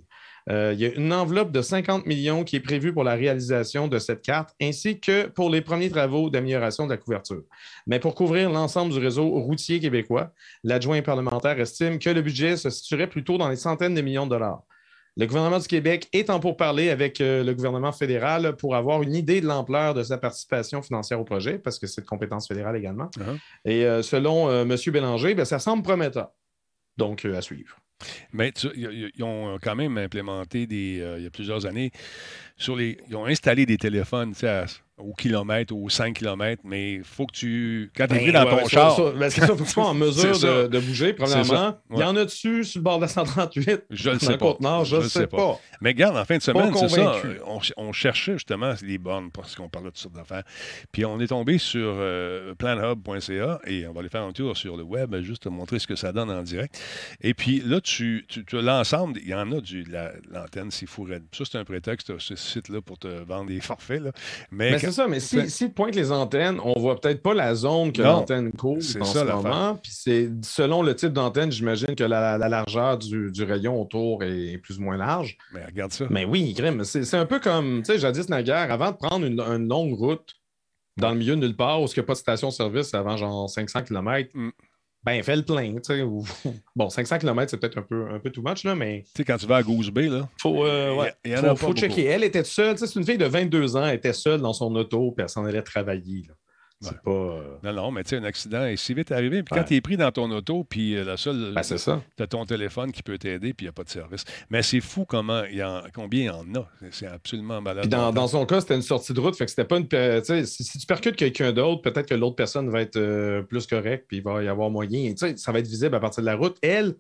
Il y a une enveloppe de 50 millions qui est prévue pour la réalisation de cette carte, ainsi que pour les premiers travaux d'amélioration de la couverture. Mais pour couvrir l'ensemble du réseau routier québécois, l'adjoint parlementaire estime que le budget se situerait plutôt dans les centaines de millions de dollars. Le gouvernement du Québec est en pourparlers avec euh, le gouvernement fédéral pour avoir une idée de l'ampleur de sa participation financière au projet, parce que c'est de compétence fédérale également. Uh-huh. Et euh, selon euh, M. Bélanger, ben, ça semble prometteur. Donc, à suivre. Mais ils ont quand même implémenté des, il y a plusieurs années sur les. Ils ont installé des téléphones à au kilomètre ou 5 kilomètres, mais il faut que tu. Quand tu es ben, dans ton char. ça, il faut que tu sois en mesure de, bouger, premièrement. Il y en a dessus sur le bord de la 138 Je ne sais pas. je ne sais pas. Mais regarde, en fin de semaine, c'est ça. On, cherchait justement les bornes parce qu'on parlait de toutes sortes d'affaires. Puis on est tombé sur euh, planhub.ca et on va aller faire un tour sur le web juste te montrer ce que ça donne en direct. Et puis là, tu, tu, as l'ensemble, il y en a du l'antenne, c'est fou Ça, c'est un prétexte, ce site-là, pour te vendre des forfaits. Là. Mais c'est ça, mais si, si pointe les antennes, on voit peut-être pas la zone que l'antenne couvre en ça, ce moment. Puis c'est selon le type d'antenne, j'imagine que la, largeur du, rayon autour est plus ou moins large. Mais regarde ça. Mais oui, Grim, c'est un peu comme, tu sais, jadis naguère, avant de prendre une, longue route dans le milieu de nulle part où il n'y a pas de station-service avant genre 500 km, ben, fais le plein, tu sais. Bon, 500 km, c'est peut-être un peu, un peu too much, là, mais... Tu sais, quand tu vas à Goose Bay, là... Faut, euh, ouais, il y, faut, checker. Elle était seule, tu sais, c'est une fille de 22 ans, elle était seule dans son auto, puis elle s'en allait travailler, là. C'est pas. euh, Non, non, mais tu sais, un accident est si vite arrivé. Puis quand Ouais. tu es pris dans ton auto, puis euh, la seule. Ben, c'est ça. tu as ton téléphone qui peut t'aider, puis il n'y a pas de service. Mais c'est fou comment il y en, combien il y en a. C'est absolument malade. Puis dans, dans son cas, c'était une sortie de route, fait que c'était pas une. per- tu sais, Si, si tu percutes quelqu'un d'autre, peut-être que l'autre personne va être euh, plus correcte, puis il va y avoir moyen. Tu sais, ça va être visible à partir de la route. Elle,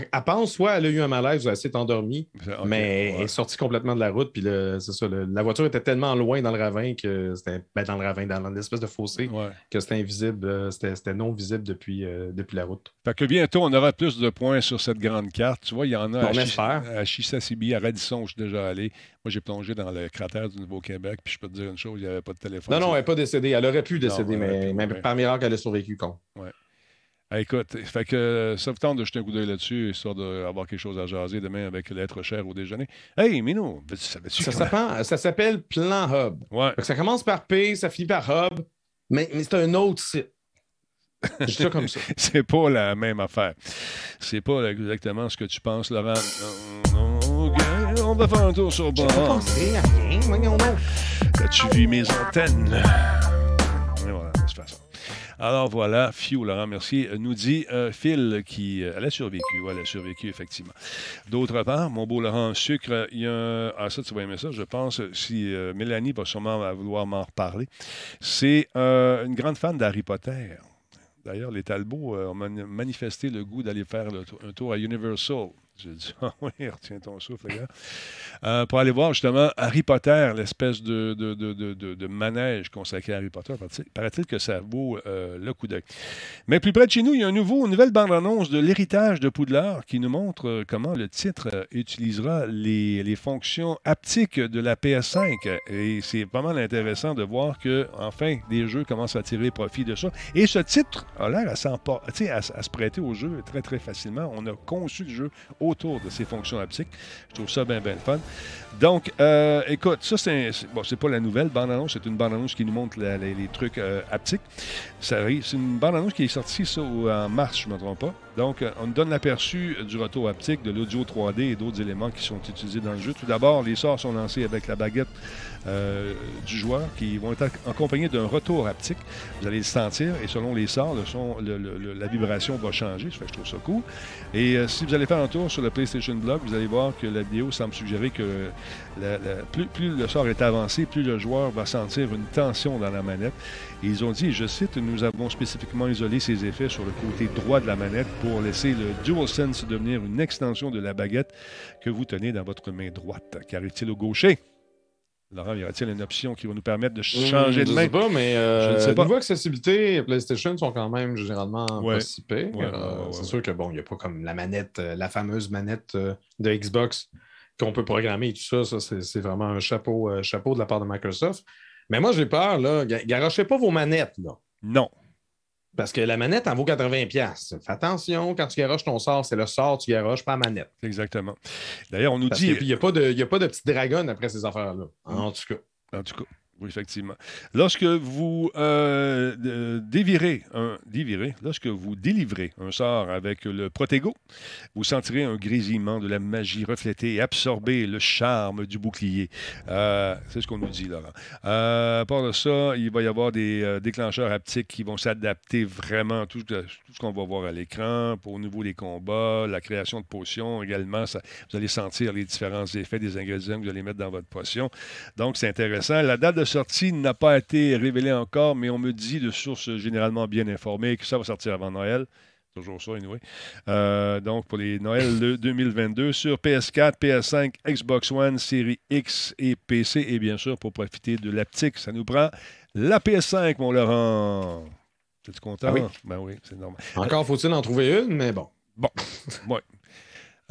elle, elle pense, soit elle a eu un malaise ou elle s'est endormie, mais elle est sortie complètement de la route, puis le- ça. le- la voiture était tellement loin dans le ravin que c'était. Ben, dans le ravin, dans l'espèce de fossé, Ouais. que c'était invisible, euh, c'était non visible depuis, euh, depuis la route. Fait que bientôt, on aura plus de points sur cette grande carte. Tu vois, il y en a On à, à Chisasibi, à Radisson, je suis déjà allé. Moi, j'ai plongé dans le cratère du Nouveau-Québec, puis je peux te dire une chose, il n'y avait pas de téléphone. Non, non, elle n'est pas décédée. Elle aurait pu décéder, mais, pu, mais ouais. par miracle, elle a survécu, con. Écoute, fait que euh, ça vous tente de jeter un coup d'œil là-dessus, histoire d'avoir quelque chose à jaser demain avec l'être cher au déjeuner. Hey, Mino, tu savais-tu Ça comment- s'appelle- ça s'appelle Plan Hub. Ouais. Ça commence par P, ça finit par Hub, mais, mais c'est un autre site. Je comme ça. C'est pas la même affaire. C'est pas exactement ce que tu penses, Laurent. Non, non, ok, on va faire un tour sur pas bord. pensé à rien. Voyons donc. As-tu vu mes antennes? Alors voilà, Fiu, Laurent Mercier euh, nous dit euh, Phil qui. euh, elle a survécu, ouais, elle a survécu, effectivement. D'autre part, mon beau Laurent Sucre, il y a un. Ah, ça, tu vas aimer ça, je pense, si Mélanie va sûrement vouloir m'en reparler. C'est une grande fan d'Harry Potter. D'ailleurs, les Talbots ont mani- manifesté le goût d'aller faire un tour à Universal. J'ai dit, ah oui, retiens ton souffle, gars. Euh, pour aller voir justement Harry Potter, l'espèce de, manège consacré à Harry Potter. Paraît-il- que ça vaut euh, le coup d'œil. Mais plus près de chez nous, il y a un nouveau, une nouvelle bande-annonce de l'héritage de Poudlard qui nous montre euh, comment le titre utilisera les, fonctions haptiques de la PS5. Et c'est pas mal intéressant de voir que, enfin, des jeux commencent à tirer profit de ça. Et ce titre a l'air à, à, se prêter au jeu très, très facilement. On a conçu le jeu autour de ces fonctions haptiques. Je trouve ça bien, bien fun. Donc, euh, écoute, ça, c'est bon, pas la nouvelle bande-annonce, c'est une bande-annonce qui nous montre les, trucs euh, haptiques. C'est une bande-annonce qui est sortie ça, en mars, je ne me trompe pas. Donc, euh, on donne l'aperçu euh, du retour haptique, de l'audio 3D et d'autres éléments qui sont utilisés dans le jeu. Tout d'abord, les sorts sont lancés avec la baguette euh, du joueur qui vont être accompagnés d'un retour haptique. Vous allez le sentir et selon les sorts, la vibration va changer. Je trouve ça cool. Et si vous allez faire un tour sur le PlayStation Blog, vous allez voir que la vidéo semble suggérer que plus, plus le sort est avancé, plus le joueur va sentir une tension dans la manette. Et ils ont dit, et je cite, nous avons spécifiquement isolé ces effets sur le côté droit de la manette pour laisser le DualSense devenir une extension de la baguette que vous tenez dans votre main droite. Qu'arrive-t-il au gaucher? Laurent, y aura-t-il une option qui va nous permettre de changer Hmm, de je main? sais pas, mais euh, Je ne sais pas. niveau accessibilité, PlayStation sont quand même généralement Ouais. Ouais, Euh, ouais, c'est sûr que bon, il n'y a pas comme la manette, euh, la fameuse manette euh, de Xbox qu'on peut programmer et tout ça. Ça, c'est vraiment un chapeau, euh, chapeau de la part de Microsoft. Mais moi, j'ai peur, là. ga- Garochez pas vos manettes, là. Non. Parce que la manette en vaut 80$. Fais attention, quand tu garoches ton sort, c'est le sort, tu garoches, pas la manette. Exactement. D'ailleurs, on nous Parce dit. qu'il n'y a, il a pas de petite dragonne après ces affaires-là. En tout cas. En tout cas, effectivement. Lorsque vous euh, euh, dévirez un dévirez, lorsque vous délivrez un sort avec le Protego, vous sentirez un grésillement de la magie refléter et absorber le charme du bouclier. Euh, c'est ce qu'on nous dit, Laurent. Euh, à part de ça, il va y avoir des déclencheurs haptiques qui vont s'adapter vraiment à tout, ce qu'on va voir à l'écran, pour au niveau des combats, la création de potions également. vous allez sentir les différents effets des ingrédients que vous allez mettre dans votre potion. Donc, c'est intéressant. La date de sortie n'a pas été révélée encore, mais on me dit de sources généralement bien informées que ça va sortir avant Noël. Toujours ça, anyway. Euh, donc, pour les Noël de 2022 sur PS4, PS5, Xbox One, Série X et PC. Et bien sûr, pour profiter de l'aptique, ça nous prend la PS5, mon Laurent. Es-tu content? Ah oui. Ben oui, c'est normal. Encore faut-il en trouver une, mais bon.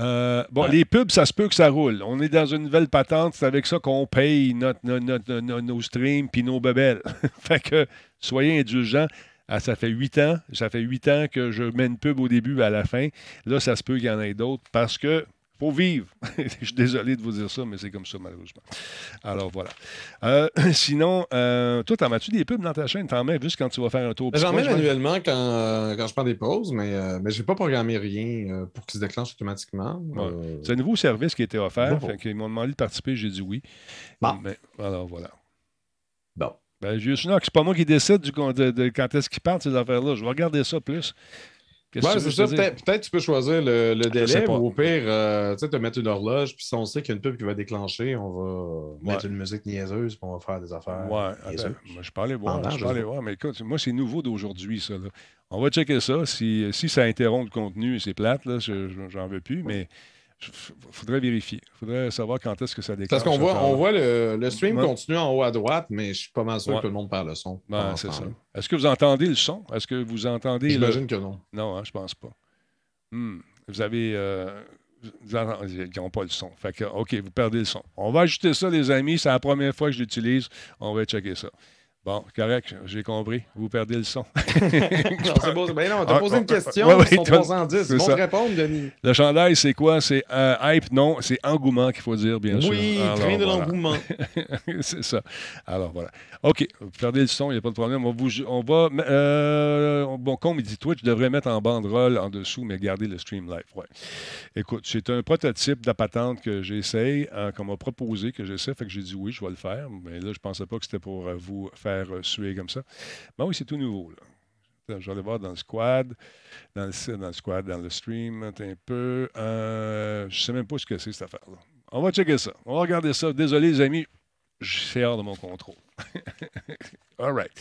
Euh, bon, Ouais. les pubs, ça se peut que ça roule. On est dans une nouvelle patente, c'est avec ça qu'on paye notre, notre- notre- notre- nos streams puis nos bebelles. fait que soyez indulgents. Ah, ça fait huit ans, ça fait huit ans que je mets une pub au début et à la fin. Là, ça se peut qu'il y en ait d'autres parce que faut vivre. je suis désolé de vous dire ça, mais c'est comme ça, malheureusement. Alors voilà. Euh, sinon, euh, toi, t'en as-tu des pubs dans ta chaîne? T'en mets juste quand tu vas faire un tour. J'en mets je manuellement quand, euh, quand je prends des pauses, mais, mais je n'ai pas programmé rien pour qu'il se déclenche automatiquement. Ouais. C'est un nouveau service qui a été offert. Bon. Fait qu'ils m'ont demandé de participer, j'ai dit oui. Bon. Mais, alors voilà. bon. Ben, Vieux Snock, c'est pas moi qui décide du, de, de quand est-ce qu'ils partent, ces affaires-là. Je vais regarder ça plus. Ouais, c'est ça. Peut-être peut tu peux choisir le, le délai ou au pire, euh, tu sais, te mettre une horloge. Puis si on sait qu'il y a une pub qui va déclencher, on va mettre une musique niaiseuse puis on va faire des affaires. Ouais, attends, je parlais voir. je parlais voir. Mais écoute, moi, c'est nouveau d'aujourd'hui, ça. Là. On va checker ça. Si, si ça interrompt le contenu, c'est plate, là, j'en veux plus. Mais faudrait vérifier. Il faudrait savoir quand est-ce que ça déclenche. Parce qu'on voit, on voit le, le stream continuer en haut à droite, mais je suis pas mal sûr que tout le monde parle le son. c'est ça. Est-ce que vous entendez le son? Est-ce que vous entendez. J'imagine que non. Non, hein, je pense pas. Hmm. Vous avez. Euh, ils n'ont pas le son. Fait que, OK, vous perdez le son. On va ajouter ça, les amis. C'est la première fois que je l'utilise. On va checker ça. Bon, correct, j'ai compris. Vous perdez le son. non, c'est beau. Ben non, t'as posé une question. Ouais, ouais, ils sont 310. Ils vont te répondre, Denis. Le chandail, c'est quoi? C'est euh, hype? Non, c'est engouement qu'il faut dire, bien sûr. Oui, train de l'engouement. c'est ça. Alors, voilà. OK, vous perdez le son, il n'y a pas de problème. On, vous, on va... Euh, bon, comme il dit Twitch, devrait mettre en banderole en dessous, mais garder le stream live. Ouais. Écoute, c'est un prototype de la patente que j'essaye, hein, qu'on m'a proposé, que j'essaie. Fait que j'ai dit oui, je vais le faire. Mais là, je ne pensais pas que c'était pour euh, vous faire euh, suer comme ça. Ben oui, c'est tout nouveau. Là. Je vais aller voir dans le squad, dans le, dans le squad, dans le stream, un peu. Euh, je ne sais même pas ce que c'est cette affaire-là. On va checker ça. On va regarder ça. Désolé, les amis, c'est hors de mon contrôle. All right.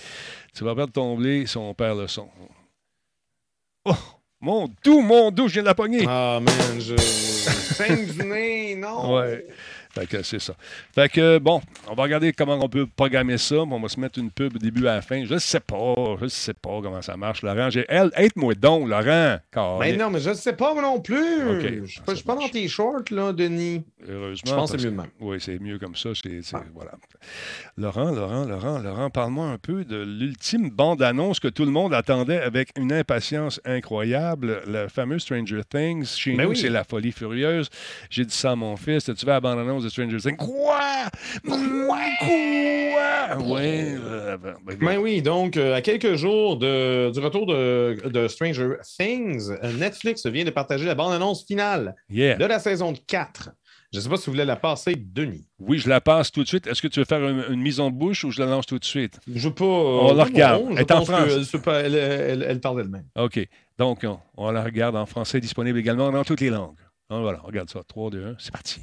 Tu vas perdre ton blé si on perd le son. Oh! Mon doux, mon doux, je viens de la pogner. Ah, man, je. Non. Ouais. Fait que c'est ça. Fait que bon, on va regarder comment on peut programmer ça. On va se mettre une pub début à la fin. Je sais pas. Je sais pas comment ça marche, Laurent. Aide-moi donc, Laurent. Mais non, mais je sais pas moi non plus. je suis pas, pas dans tes shorts, là, Denis. Heureusement. Je pense que c'est mieux de même. Oui, c'est mieux comme ça. C'est, ah. voilà. Laurent, Laurent, Laurent, Laurent, parle-moi un peu de l'ultime bande-annonce que tout le monde attendait avec une impatience incroyable. Le fameux Stranger Things. Chez ben nous, c'est la folie furieuse. J'ai dit ça à mon fils. Tu vas à la bande-annonce de Stranger Things. Quoi? Quoi? Ouais. Euh, ben, ben, ben oui, donc, euh, à quelques jours de, du retour de, de, Stranger Things, Netflix vient de partager la bande-annonce finale de la saison 4. Je ne sais pas si vous voulez la passer, Denis. Oui, je la passe tout de suite. Est-ce que tu veux faire une, mise en bouche ou je la lance tout de suite? Je veux pas. on la regarde. elle est en France. elle, elle, elle, parle d'elle-même. OK. Donc, on, on, la regarde en français, disponible également dans toutes les langues. Donc, voilà, regarde ça. 3, 2, 1, c'est parti.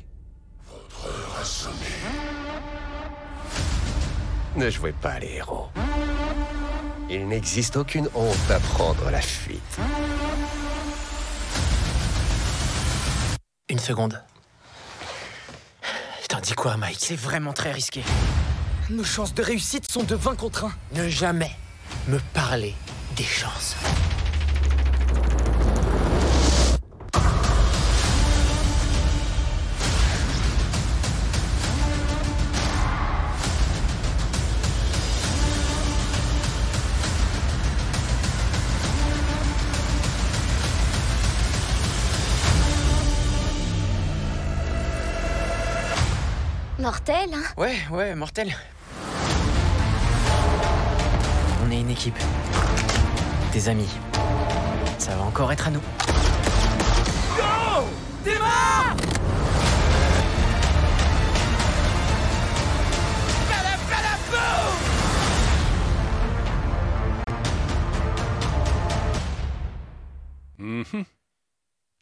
Ne jouez pas les héros. Il n'existe aucune honte à prendre la fuite. Une seconde. T'en dis quoi, Mike? C'est vraiment très risqué. Nos chances de réussite sont de 20 contre 1. Ne jamais me parler des chances. Mortel, hein Ouais, ouais, mortel. On est une équipe. Des amis. Ça va encore être à nous. Go Démarre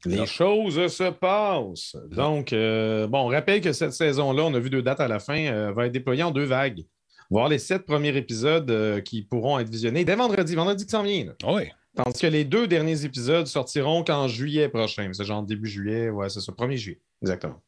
Les choses se passent. Donc, euh, bon, on rappelle que cette saison-là, on a vu deux dates à la fin, euh, va être déployée en deux vagues. Voir les sept premiers épisodes euh, qui pourront être visionnés dès vendredi. Vendredi qui s'en vient. Oui. Tandis que les deux derniers épisodes sortiront qu'en juillet prochain. C'est genre début juillet. Ouais, c'est ça, 1er juillet. Exactement.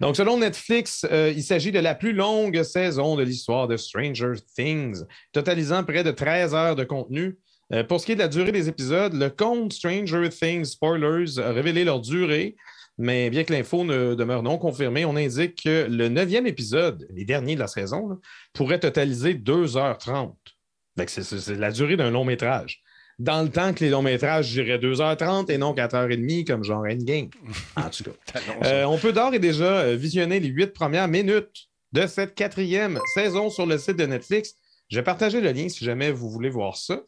Donc, selon Netflix, il s'agit de la plus longue saison de l'histoire de Stranger Things, totalisant près de 13 heures de contenu euh, pour ce qui est de la durée des épisodes, le compte Stranger Things Spoilers a révélé leur durée, mais bien que l'info ne demeure non confirmée, on indique que le neuvième épisode, les derniers de la saison, pourrait totaliser 2h30. C'est la durée d'un long métrage. Dans le temps que les longs métrages duraient 2h30 et non 4h30 comme genre Endgame. En tout cas. Euh, on peut d'ores et déjà euh, visionner les huit premières minutes de cette quatrième saison sur le site de Netflix. Je vais partager le lien si jamais vous voulez voir ça.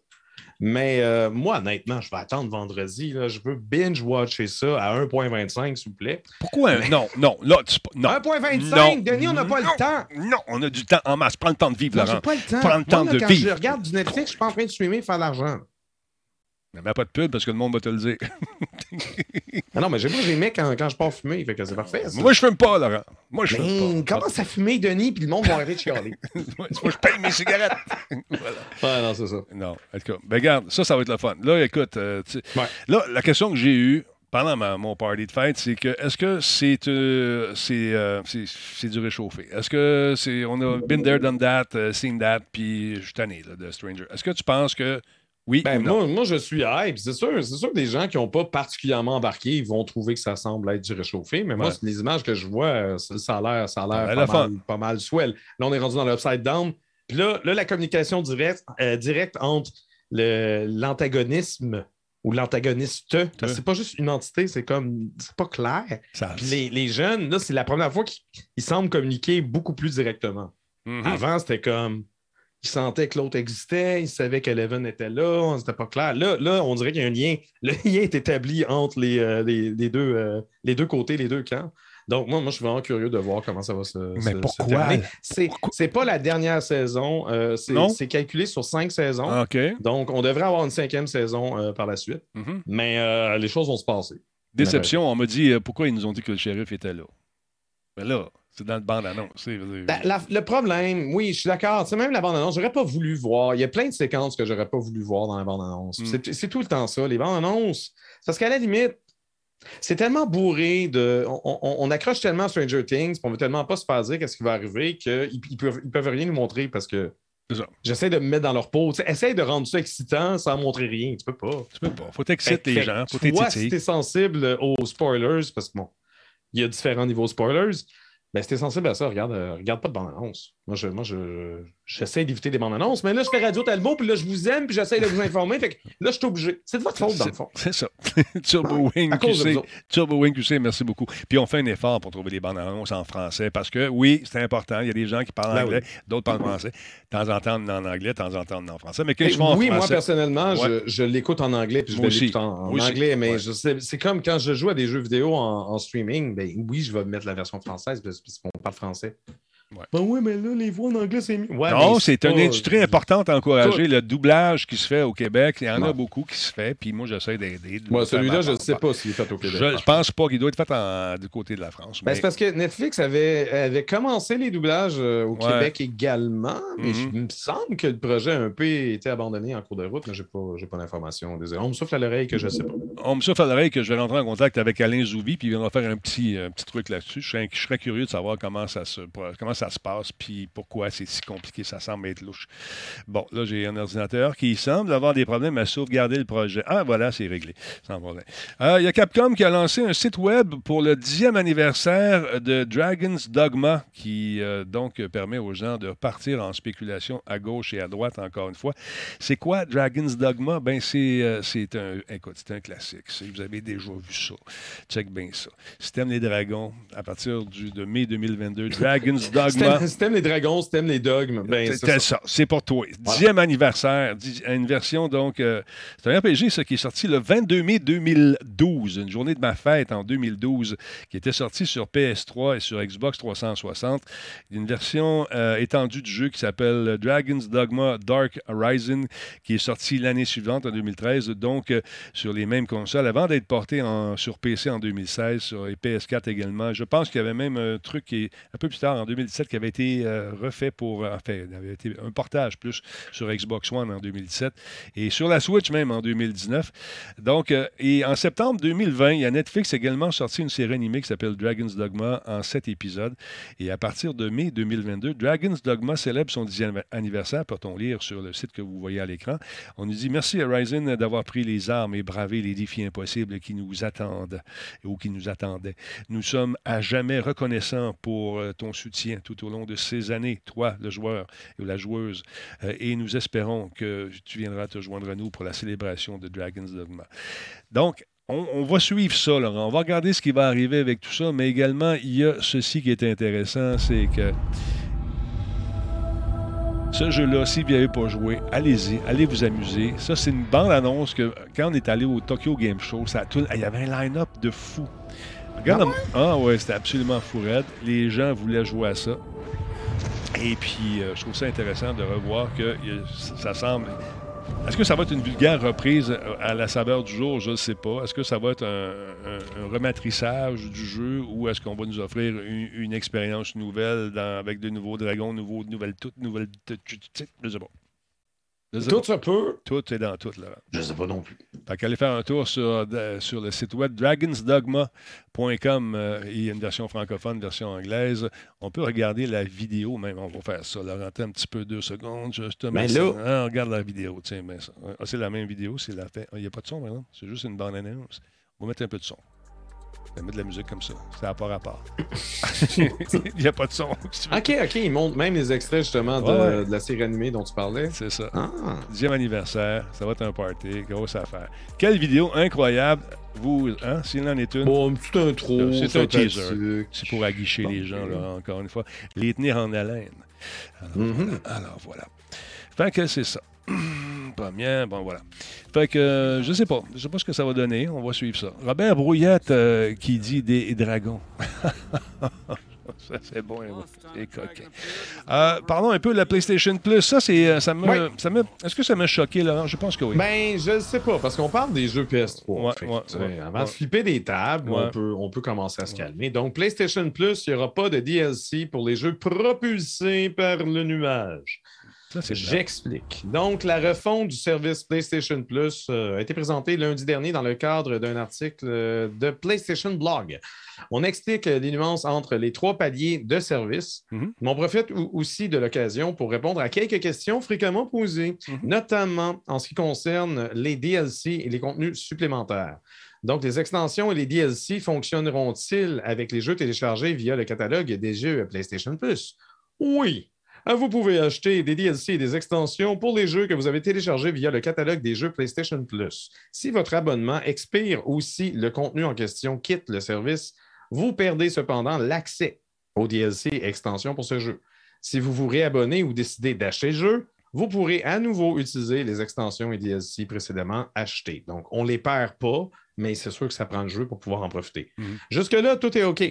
Mais euh, moi, honnêtement, je vais attendre vendredi. Là. Je veux binge-watcher ça à 1,25, s'il vous plaît. Pourquoi? Non, non, là, tu... non. 1,25? Denis, on n'a pas le temps. Non, on a du temps en masse. Prends le temps de vivre, Laurent. pas le temps. Prends le temps moi, de quand vivre. je regarde du Netflix, je suis pas en train de streamer et faire de l'argent. Mais mets pas de pub parce que le monde va te le dire. Ah non, mais moi, j'aimais quand, quand je pars fumer. Fait que c'est parfait. ça. Moi, je fume pas, Laurent. Moi, je fume Mais commence à fumer, Denis, puis le monde va arrêter de chialer? pas. Moi, je paye mes cigarettes. voilà. Ouais, non, c'est ça. Non, en tout cas. Ben, regarde, ça, ça va être le fun. Là, écoute, euh, Ouais. là, la question que j'ai eue pendant ma- mon party de fête, c'est que est-ce que c'est euh, c'est euh, c'est- c'est du réchauffé? Est-ce que c'est on a been there, done that, seen that, puis je suis tanné là, de Stranger. Est-ce que tu penses que oui Ben, moi, moi, je suis hype. C'est sûr, c'est sûr que des gens qui n'ont pas particulièrement embarqué vont trouver que ça semble être du réchauffé. Mais moi, Ouais. les images que je vois, euh, ça a l'air, ça a l'air a pas, mal, fun. pas mal swell. Là, on est rendu dans l'upside down. Puis là, là, la communication directe, euh, directe entre le- l'antagonisme ou l'antagoniste, que c'est pas juste une entité, c'est comme, c'est pas clair. Ça- Puis les, les jeunes, là, c'est la première fois qu'ils ils semblent communiquer beaucoup plus directement. Mhm. Avant, c'était comme. Ils sentaient que l'autre existait, ils savaient que Eleven était là, c'était pas clair. Là, là, on dirait qu'il y a un lien. Le lien est établi entre les, euh, les, les deux, euh, les deux côtés, les deux camps. Donc, moi, moi, je suis vraiment curieux de voir comment ça va se. Mais se- pourquoi? C'est pas la dernière saison. euh, c'est calculé sur cinq saisons. Ah, OK. Donc, on devrait avoir une cinquième saison par la suite. Mhm. Mais les choses vont se passer. Déception, on m'a dit pourquoi ils nous ont dit que le shérif était là? Ben là, c'est dans le bande-annonce. Ben, le problème, oui, je suis d'accord. Tu sais, même la bande-annonce, j'aurais pas voulu voir. Il y a plein de séquences que j'aurais pas voulu voir dans la bande-annonce. Mm. C'est- tout le temps ça. Les bandes-annonces, parce qu'à la limite, c'est tellement bourré de. On, on- on accroche tellement à Stranger Things, on veut tellement pas se faire dire qu'est-ce qui va arriver qu'ils ils peuvent, ils peuvent rien nous montrer parce que j'essaie de me mettre dans leur peau. Tu sais, essaye de rendre ça excitant sans montrer rien. Tu peux pas. Tu peux pas. Faut t'exciter les gens. Faut Toi, si t'étiter. t'es sensible aux spoilers, parce que bon, il y a différents niveaux spoilers, ben si t'es sensible à ça, regarde, euh, regarde pas de bande-annonce. Moi, je, moi je, j'essaie d'éviter des bandes-annonces, mais là, je fais Radio Talbot, puis là, je vous aime, puis j'essaie de vous informer. Fait que là, je suis obligé. C'est de votre faute, dans le fond. C'est ça. Turbo Wing, QC. Turbo Wing QC, merci beaucoup. Puis on fait un effort pour trouver des bandes annonces en français parce que oui, c'est important. Il y a des gens qui parlent Ben anglais, d'autres parlent français. De temps en temps, on est en anglais, de temps en temps, on est en français. Mais quand je en oui, moi, personnellement, Ouais. je, je l'écoute en anglais, puis je Moi vais aussi. l'écouter en, anglais, mais Ouais. je sais- c'est comme quand je joue à des jeux vidéo en, en streaming, ben oui, je vais mettre la version française, parce qu'on parle français. Ouais. Ben oui, mais là, les voix en anglais, c'est mieux. Ouais, non, c'est une pas- industrie importante à encourager. Tout. Le doublage qui se fait au Québec, il y en a beaucoup qui se fait, puis moi, j'essaie d'aider. de Moi, celui-là, je ne sais pas s'il est fait au Québec. Je, je pense pas qu'il doit être fait en- du côté de la France. Ben, mais- c'est parce que Netflix avait, avait commencé les doublages euh, au Ouais. Québec également, mais Mhm. je- il me semble que le projet a un peu été abandonné en cours de route, mais je n'ai pas, j'ai pas d'informations. Désolé. On me souffle à l'oreille que je ne sais pas. On me souffle à l'oreille que je vais rentrer en contact avec Alain Zouvi, puis il viendra faire un petit, un petit truc là-dessus. Je serais, je serais curieux de savoir comment ça se, comment ça se passe, puis pourquoi c'est si compliqué. Ça semble être louche. Bon, là, j'ai un ordinateur qui semble avoir des problèmes à sauvegarder le projet. Ah, voilà, c'est réglé. Sans problème. Euh, Il y a Capcom qui a lancé un site web pour le dixième anniversaire de Dragon's Dogma, qui euh, donc permet aux gens de partir en spéculation à gauche et à droite, encore une fois. C'est quoi Dragon's Dogma? Ben, c'est euh, un, un classique. Vous avez déjà vu ça. Check bien ça. T'aimes les dragons, à partir du, de mai 2022, Dragon's Dogma. t'aimes si t'aimes les dragons, si t'aimes les dogmes, ben, c'est ça. c'est pour toi. Dixième anniversaire, une version donc, euh, c'est un RPG ça qui est sorti le 22 mai 2012, une journée de ma fête en 2012, qui était sorti sur PS3 et sur Xbox 360. Une version euh, étendue du jeu qui s'appelle Dragon's Dogma Dark Horizon, qui est sorti l'année suivante en 2013, donc euh, sur les mêmes consoles, avant d'être porté en, sur PC en 2016, sur les PS4 également. Je pense qu'il y avait même un truc qui est un peu plus tard, en 2017, qui avait été euh, refait pour, euh, enfin, avait été un portage plus sur Xbox One en 2017 et sur la Switch même en 2019. Donc, euh, et en septembre 2020, il y a Netflix également sorti une série animée qui s'appelle Dragon's Dogma en sept épisodes. Et à partir de mai 2022, Dragon's Dogma célèbre son dixième anniversaire, peut-on lire sur le site que vous voyez à l'écran. On nous dit merci Horizon d'avoir pris les armes et bravé les défis impossibles qui nous attendent ou qui nous attendaient. Nous sommes à jamais reconnaissants pour ton soutien tout au long de ces années, toi, le joueur ou la joueuse, Euh, et nous espérons que tu viendras te joindre à nous pour la célébration de Dragon's Dogma. Donc, on, va suivre ça, Laurent. On va regarder ce qui va arriver avec tout ça, mais également, il y a ceci qui est intéressant, c'est que Ce jeu-là, si vous n'y avez pas joué, allez-y, allez vous amuser. Ça, c'est une bande-annonce que quand on est allé au Tokyo Game Show, il y avait un line-up de fou. Regarde, ah ouais, c'était absolument fou raide. Les gens voulaient jouer à ça. Et puis, euh, je trouve ça intéressant de revoir que ça semble est-ce que ça va être une vulgaire reprise euh, à la saveur du jour? Je ne sais pas. Est-ce que ça va être un, rematrissage du jeu ou est-ce qu'on va nous offrir une, expérience nouvelle avec de nouveaux dragons, nouveaux, nouvelles toutes, nouvelles. Je ne sais pas. Tout se peut. Tout est dans tout, là. Je ne sais pas non plus. Fait qu'allez faire un tour sur, sur le site web dragonsdogma.com. Euh, il y a une version francophone, une version anglaise. On peut regarder la vidéo même. On va faire ça. Là, un petit peu deux secondes. Justement. Ben là... Hein, regarde la vidéo. Tiens, ben ah, c'est la même vidéo. C'est la fait. Il n'y a pas de son maintenant. C'est juste une bande annonce. On va mettre un peu de son mettre de la musique comme ça. Ça n'a pas rapport. Il n'y a pas de son. ok, ok. Ils montrent même les extraits justement de, la série animée dont tu parlais. C'est ça. Ah. Dixième anniversaire. Ça va être un party. Grosse affaire. Quelle vidéo incroyable. Vous, hein, s'il en est une. Bon, un petit intro. C'est un teaser. C'est pour aguicher les gens, là, encore une fois. Les tenir en haleine. Alors, mm-hmm. alors voilà. Fait que c'est ça. Pas bien, bon voilà. Fait que euh, je sais pas, je sais pas ce que ça va donner, on va suivre ça. Robert Brouillette euh, qui dit des dragons. ça c'est bon, hein, c'est coquin. Euh, parlons un peu de la PlayStation Plus. Ça, c'est, ça me, ça me, est-ce que ça m'a choqué là? Je pense que oui. Ben, je sais pas, parce qu'on parle des jeux PS3. avant de flipper des tables, on peut, on peut commencer à se calmer. Donc, PlayStation Plus, il n'y aura pas de DLC pour les jeux propulsés par le nuage. J'explique. Donc, la refonte du service PlayStation Plus euh, a été présentée lundi dernier dans le cadre d'un article euh, de PlayStation Blog. On explique les nuances entre les trois paliers de service. Mhm. on profite aussi de l'occasion pour répondre à quelques questions fréquemment posées, mhm. notamment en ce qui concerne les DLC et les contenus supplémentaires. Donc, les extensions et les DLC fonctionneront-ils avec les jeux téléchargés via le catalogue des jeux PlayStation Plus? Oui, vous pouvez acheter des DLC et des extensions pour les jeux que vous avez téléchargés via le catalogue des jeux PlayStation Plus. Si votre abonnement expire ou si le contenu en question quitte le service, vous perdez cependant l'accès aux DLC et extensions pour ce jeu. Si vous vous réabonnez ou décidez d'acheter le jeu, vous pourrez à nouveau utiliser les extensions et DLC précédemment achetés. Donc, on ne les perd pas, mais c'est sûr que ça prend le jeu pour pouvoir en profiter. Mhm. Jusque-là, tout est OK.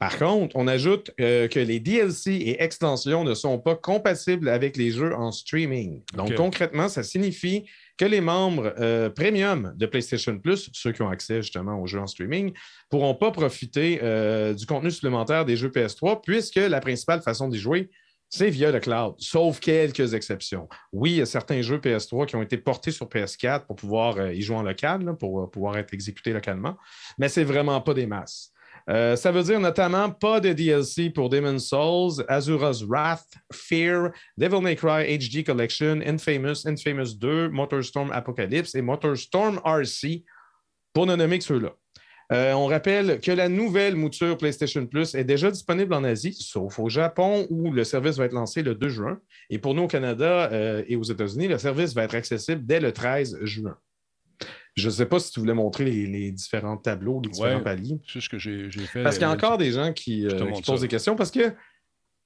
Par contre, on ajoute euh, que les DLC et extensions ne sont pas compatibles avec les jeux en streaming. Donc, concrètement, ça signifie que les membres euh, premium de PlayStation Plus, ceux qui ont accès justement aux jeux en streaming, ne pourront pas profiter euh, du contenu supplémentaire des jeux PS3 puisque la principale façon d'y jouer, c'est via le cloud, sauf quelques exceptions. Oui, il y a certains jeux PS3 qui ont été portés sur PS4 pour pouvoir y jouer en local, pour pouvoir être exécutés localement, mais ce n'est vraiment pas des masses. Euh, ça veut dire notamment pas de DLC pour Demon's Souls, Azura's Wrath, Fear, Devil May Cry HD Collection, Infamous, Infamous 2, Motorstorm Apocalypse et Motorstorm RC, pour ne nommer que ceux-là. Euh, on rappelle que la nouvelle mouture PlayStation Plus est déjà disponible en Asie, sauf au Japon où le service va être lancé le 2 juin. Et pour nous au Canada euh, et aux États-Unis, le service va être accessible dès le 13 juin. Je ne sais pas si tu voulais montrer les, différents tableaux, les différents paliers. C'est ce que j'ai fait. Parce qu'il y a encore des gens qui, euh, posent des questions parce que.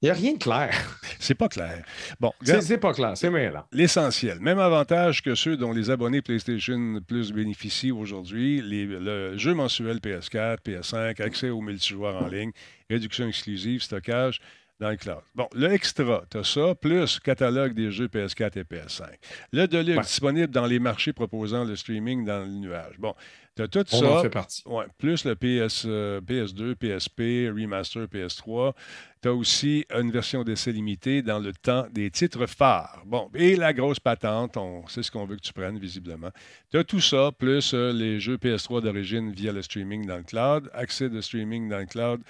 Il n'y a rien de clair. C'est pas clair. Bon, c'est pas clair, c'est là. L'essentiel. Même avantage que ceux dont les abonnés PlayStation Plus bénéficient aujourd'hui le jeu mensuel PS4, PS5, accès au multijoueur en ligne, réduction exclusive, stockage dans le cloud. Bon, le extra, tu as ça, plus catalogue des jeux PS4 et PS5. Le Deluxe, disponible dans les marchés proposant le streaming dans le nuage. Bon, tu as tout On ça. En fait partie. Ouais, plus le PS, PS2, PSP, Remaster, PS3. Tu as aussi une version d'essai limité dans le temps des titres phares. Bon, et la grosse patente, on sait ce qu'on veut que tu prennes, visiblement. Tu as tout ça, plus euh, les jeux PS3 d'origine via le streaming dans le cloud, accès de streaming dans le cloud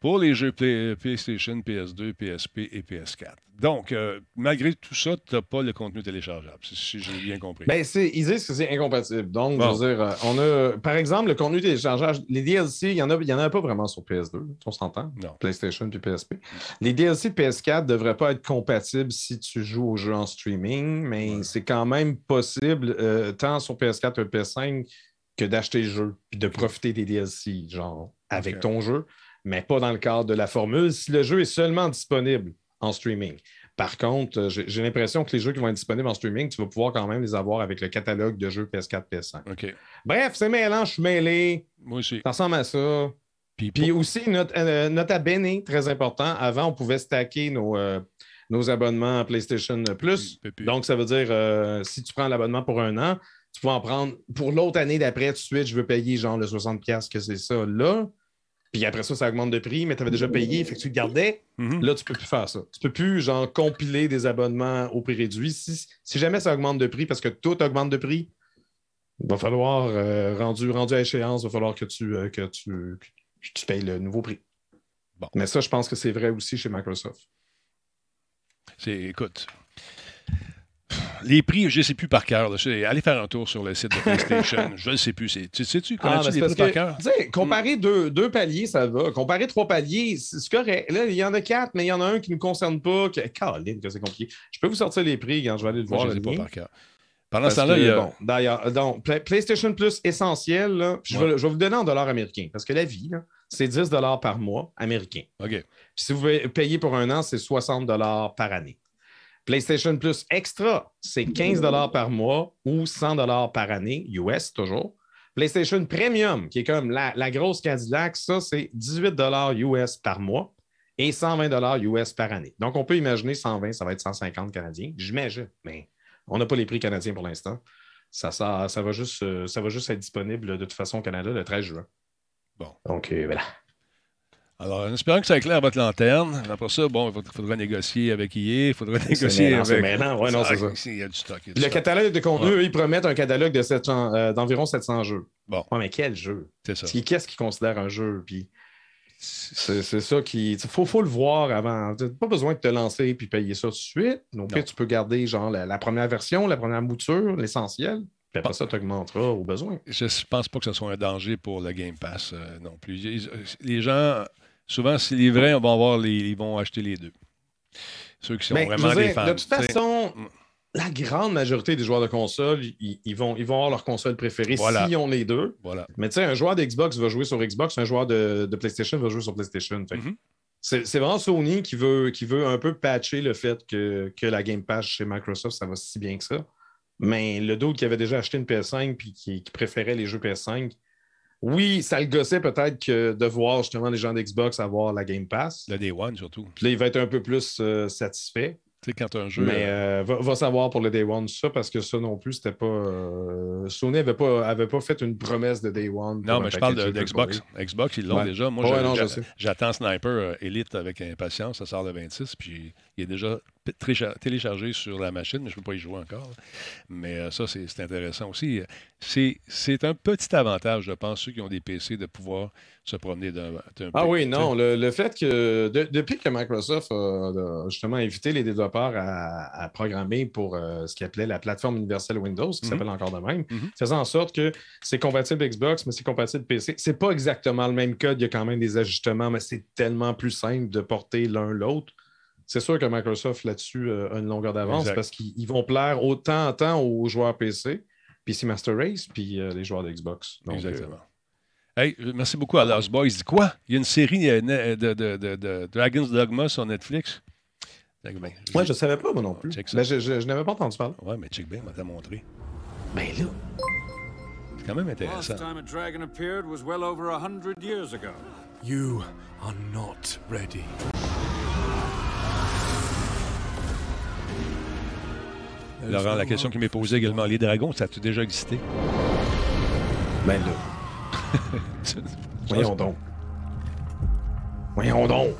pour les jeux PlayStation, PS2, PSP et PS4. Donc, euh, malgré tout ça, tu n'as pas le contenu téléchargeable, si, j'ai bien compris. Ben, ils disent que c'est incompatible. Donc, je veux dire, euh, on a, par exemple, le contenu téléchargeable, les DLC, il n'y en, a, en a pas vraiment sur PS2, on s'entend? Non. PlayStation puis PSP. Les DLC de PS4 ne devraient pas être compatibles si tu joues au jeu en streaming, mais c'est quand même possible, euh, tant sur PS4 que PS5, que d'acheter le jeu puis de profiter des DLC, genre, avec ton jeu, mais pas dans le cadre de la formule si le jeu est seulement disponible en streaming. Par contre, j'ai l'impression que les jeux qui vont être disponibles en streaming, tu vas pouvoir quand même les avoir avec le catalogue de jeux PS4, PS5. OK. Bref, c'est mêlant, je suis mêlé. Moi aussi. Ça ressemble à ça. Puis, aussi, notre, euh, notre abonné, très important. Avant, on pouvait stacker nos, euh, nos abonnements à PlayStation Plus. Donc, ça veut dire, euh, si tu prends l'abonnement pour un an, tu peux en prendre pour l'autre année d'après, tout de suite, je veux payer genre le 60$ que c'est ça là. Puis après ça, ça augmente de prix, mais tu avais déjà payé, fait que tu le gardais. Mhm. Là, tu peux plus faire ça. Tu peux plus, genre, compiler des abonnements au prix réduit. Si, si jamais ça augmente de prix, parce que tout augmente de prix, il va falloir, rendu, rendu à échéance, il va falloir que tu, que tu, tu payes le nouveau prix. Bon. Mais ça, je pense que c'est vrai aussi chez Microsoft. C'est, écoute, les prix, je ne sais plus par cœur. Allez faire un tour sur le site de PlayStation. je ne sais plus. Tu sais-tu, connais-tu ah, les prix par cœur? Comparer deux, deux, paliers, ça va. Comparer trois paliers, c'est correct. Là, il y en a quatre, mais il y en a un qui ne nous concerne pas. Que... Caroline, que c'est compliqué. Je peux vous sortir les prix quand je vais aller le voir. je ne sais pas par cœur. Pendant ce temps-là, il y a. Bon, d'ailleurs, donc, PlayStation Plus essentiel, je, vais, vous donner en dollars américains parce que la vie, c'est 10 dollars par mois américain. OK. si vous payez pour un an, c'est 60 dollars par année. PlayStation Plus Extra, c'est 15 dollars par mois ou 100 dollars par année, US toujours. PlayStation Premium, qui est comme la, la grosse Cadillac, ça, c'est 18 dollars US par mois et 120 dollars US par année. Donc, on peut imaginer 120, ça va être 150 canadiens. J'imagine, mais on n'a pas les prix canadiens pour l'instant. Ça, ça, ça, va juste, euh, ça va juste être disponible de toute façon au Canada le 13 juin. Bon. Donc, euh, voilà. Alors, en espérant que ça éclaire votre lanterne. Après ça, bon, il faudra négocier avec IE, il faudra négocier avec. Maintenant, ouais, non, c'est ça. Il y a du stock. le catalogue de contenu, ils promettent un catalogue euh, d'environ 700 jeux. Bon. Ouais, mais quel jeu? C'est ça. Qu'est-ce qu'ils considèrent un jeu? Puis c'est ça qui. Il faut, le voir avant. Tu pas besoin de te lancer et payer ça tout de suite. Donc, tu peux garder genre la, première version, la première mouture, l'essentiel. Puis après ça, tu augmenteras au besoin. Je ne pense pas que ce soit un danger pour le Game Pass euh, non plus. Les gens, souvent, si les vrais, on va avoir les, ils vont acheter les deux. Ceux qui sont ben, vraiment des fans. De toute façon, mm la grande majorité des joueurs de console, ils, vont, ils vont avoir leur console préférée s'ils ont les deux. Voilà. Mais tu sais, un joueur d'Xbox va jouer sur Xbox, un joueur de, PlayStation va jouer sur PlayStation. Mm-hmm. C'est vraiment Sony qui veut, qui veut un peu patcher le fait que, la Game Pass chez Microsoft, ça va si bien que ça. Mais le d'autres qui avait déjà acheté une PS5 puis qui, préférait les jeux PS5, oui, ça le gossait peut-être que de voir justement les gens d'Xbox avoir la Game Pass. Le Day One surtout. Puis là, il va être un peu plus euh, satisfait quand un jeu. Mais euh, va, savoir pour le Day One ça, parce que ça non plus, c'était pas. Euh, Sony n'avait pas, avait pas fait une promesse de Day One. Non, mais je parle d'Xbox. Xbox, ils l'ont déjà. Moi, j'attends Sniper euh, Elite avec impatience. Ça sort le 26, puis il est déjà téléchargé sur la machine, mais je ne peux pas y jouer encore. Mais ça, c'est intéressant aussi. C'est un petit avantage, je pense, ceux qui ont des PC, de pouvoir se promener d'un Ah oui, non. Le, fait que depuis que Microsoft a, justement invité les développeurs à, programmer pour euh, ce qu'il appelait la plateforme universelle Windows, qui mhm. s'appelle encore de même, mm faisant en sorte que c'est compatible Xbox, mais c'est compatible PC. C'est pas exactement le même code, il y a quand même des ajustements, mais c'est tellement plus simple de porter l'un l'autre. C'est sûr que Microsoft là-dessus a une longueur d'avance parce qu'ils vont plaire autant, autant aux joueurs PC, PC Master Race, puis euh, les joueurs d'Xbox. Exactement. Hey, merci beaucoup à Lost Boys. Dis quoi? Il y a une série euh, de, de, de, de Dragon's Dogma sur Netflix. Ben, Moi, je ne savais pas, moi non plus. Ben, je, je, je n'avais pas entendu parler. Ouais, mais check bien, on t'a montré. Ben là. C'est quand même intéressant. Last time a dragon appeared was well over a hundred years ago. You are not ready. Laurent, la question qui m'est posée également, les dragons, ça a-tu déjà existé? Ben là. Voyons donc. Voyons donc.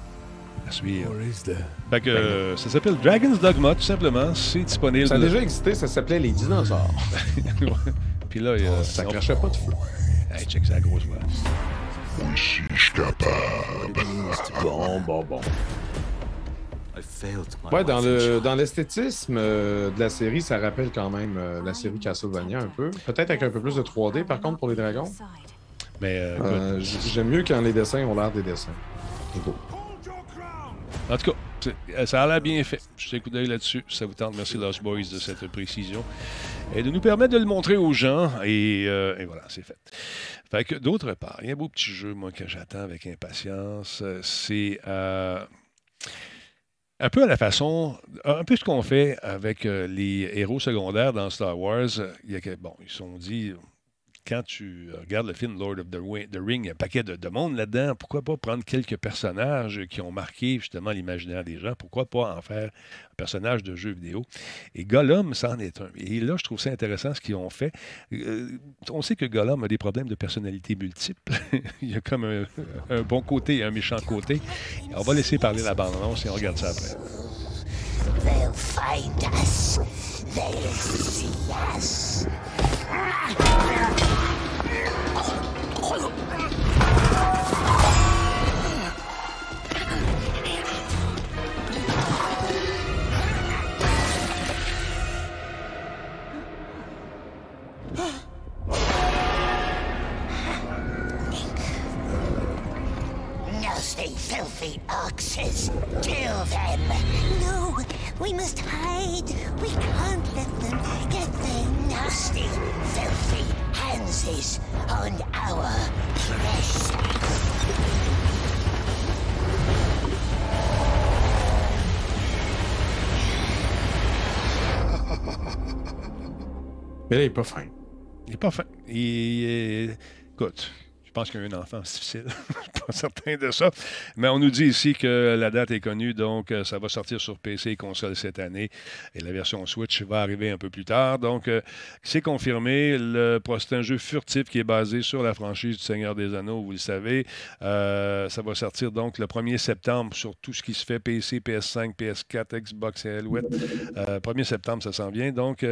À suivre. Fait que, euh, ça s'appelle Dragon's Dogma, tout simplement. C'est disponible. Ça a déjà existé, ça s'appelait Les Dinosaures. Puis là, il oh, ça crachait pas de feu. Hey, check ça, grosse voix. Aussi, je suis capable. Bon, bon, bon. Ouais, dans, le, dans l'esthétisme euh, de la série, ça rappelle quand même euh, la série Castlevania un peu. Peut-être avec un peu plus de 3D, par contre, pour les dragons. Mais euh, j'aime mieux quand les dessins ont l'air des dessins. En tout cas, ça a l'air bien fait. Je suis coup d'œil là-dessus. Ça vous tente. Merci Lost Boys de cette précision. Et de nous permettre de le montrer aux gens. Et, et voilà, c'est fait. Fait que d'autre part, il y a un beau petit jeu, moi, que j'attends avec impatience. C'est Un peu à la façon, un peu ce qu'on fait avec euh, les héros secondaires dans Star Wars. Il y a bon, ils sont dit, quand tu regardes le film Lord of the, Ring, il y a un paquet de, de monde là-dedans. Pourquoi pas prendre quelques personnages qui ont marqué justement l'imaginaire des gens? Pourquoi pas en faire un personnage de jeu vidéo? Et Gollum, c'en est un. Et là, je trouve ça intéressant ce qu'ils ont fait. Euh, on sait que Gollum a des problèmes de personnalité multiples. il y a comme un, bon côté et un méchant côté. On va laisser parler la bande-annonce et on regarde ça après. They'll find us. They'll see. Nasty, filthy oxes. Kill them. No, we must hide. We can't let them get their nasty, filthy hands is on our precious. Mais là, il est pas fin. Il n'est pas fin. Il est- Écoute, je pense qu'il y a un enfant c'est difficile. je suis pas certain de ça. Mais on nous dit ici que la date est connue, donc euh, ça va sortir sur PC et console cette année. Et la version Switch va arriver un peu plus tard. Donc, euh, c'est confirmé. Le, c'est un jeu furtif qui est basé sur la franchise du Seigneur des Anneaux, vous le savez. Euh, ça va sortir donc le 1er septembre sur tout ce qui se fait PC, PS5, PS4, Xbox et Alouette. Euh, 1er septembre, ça s'en vient. Donc,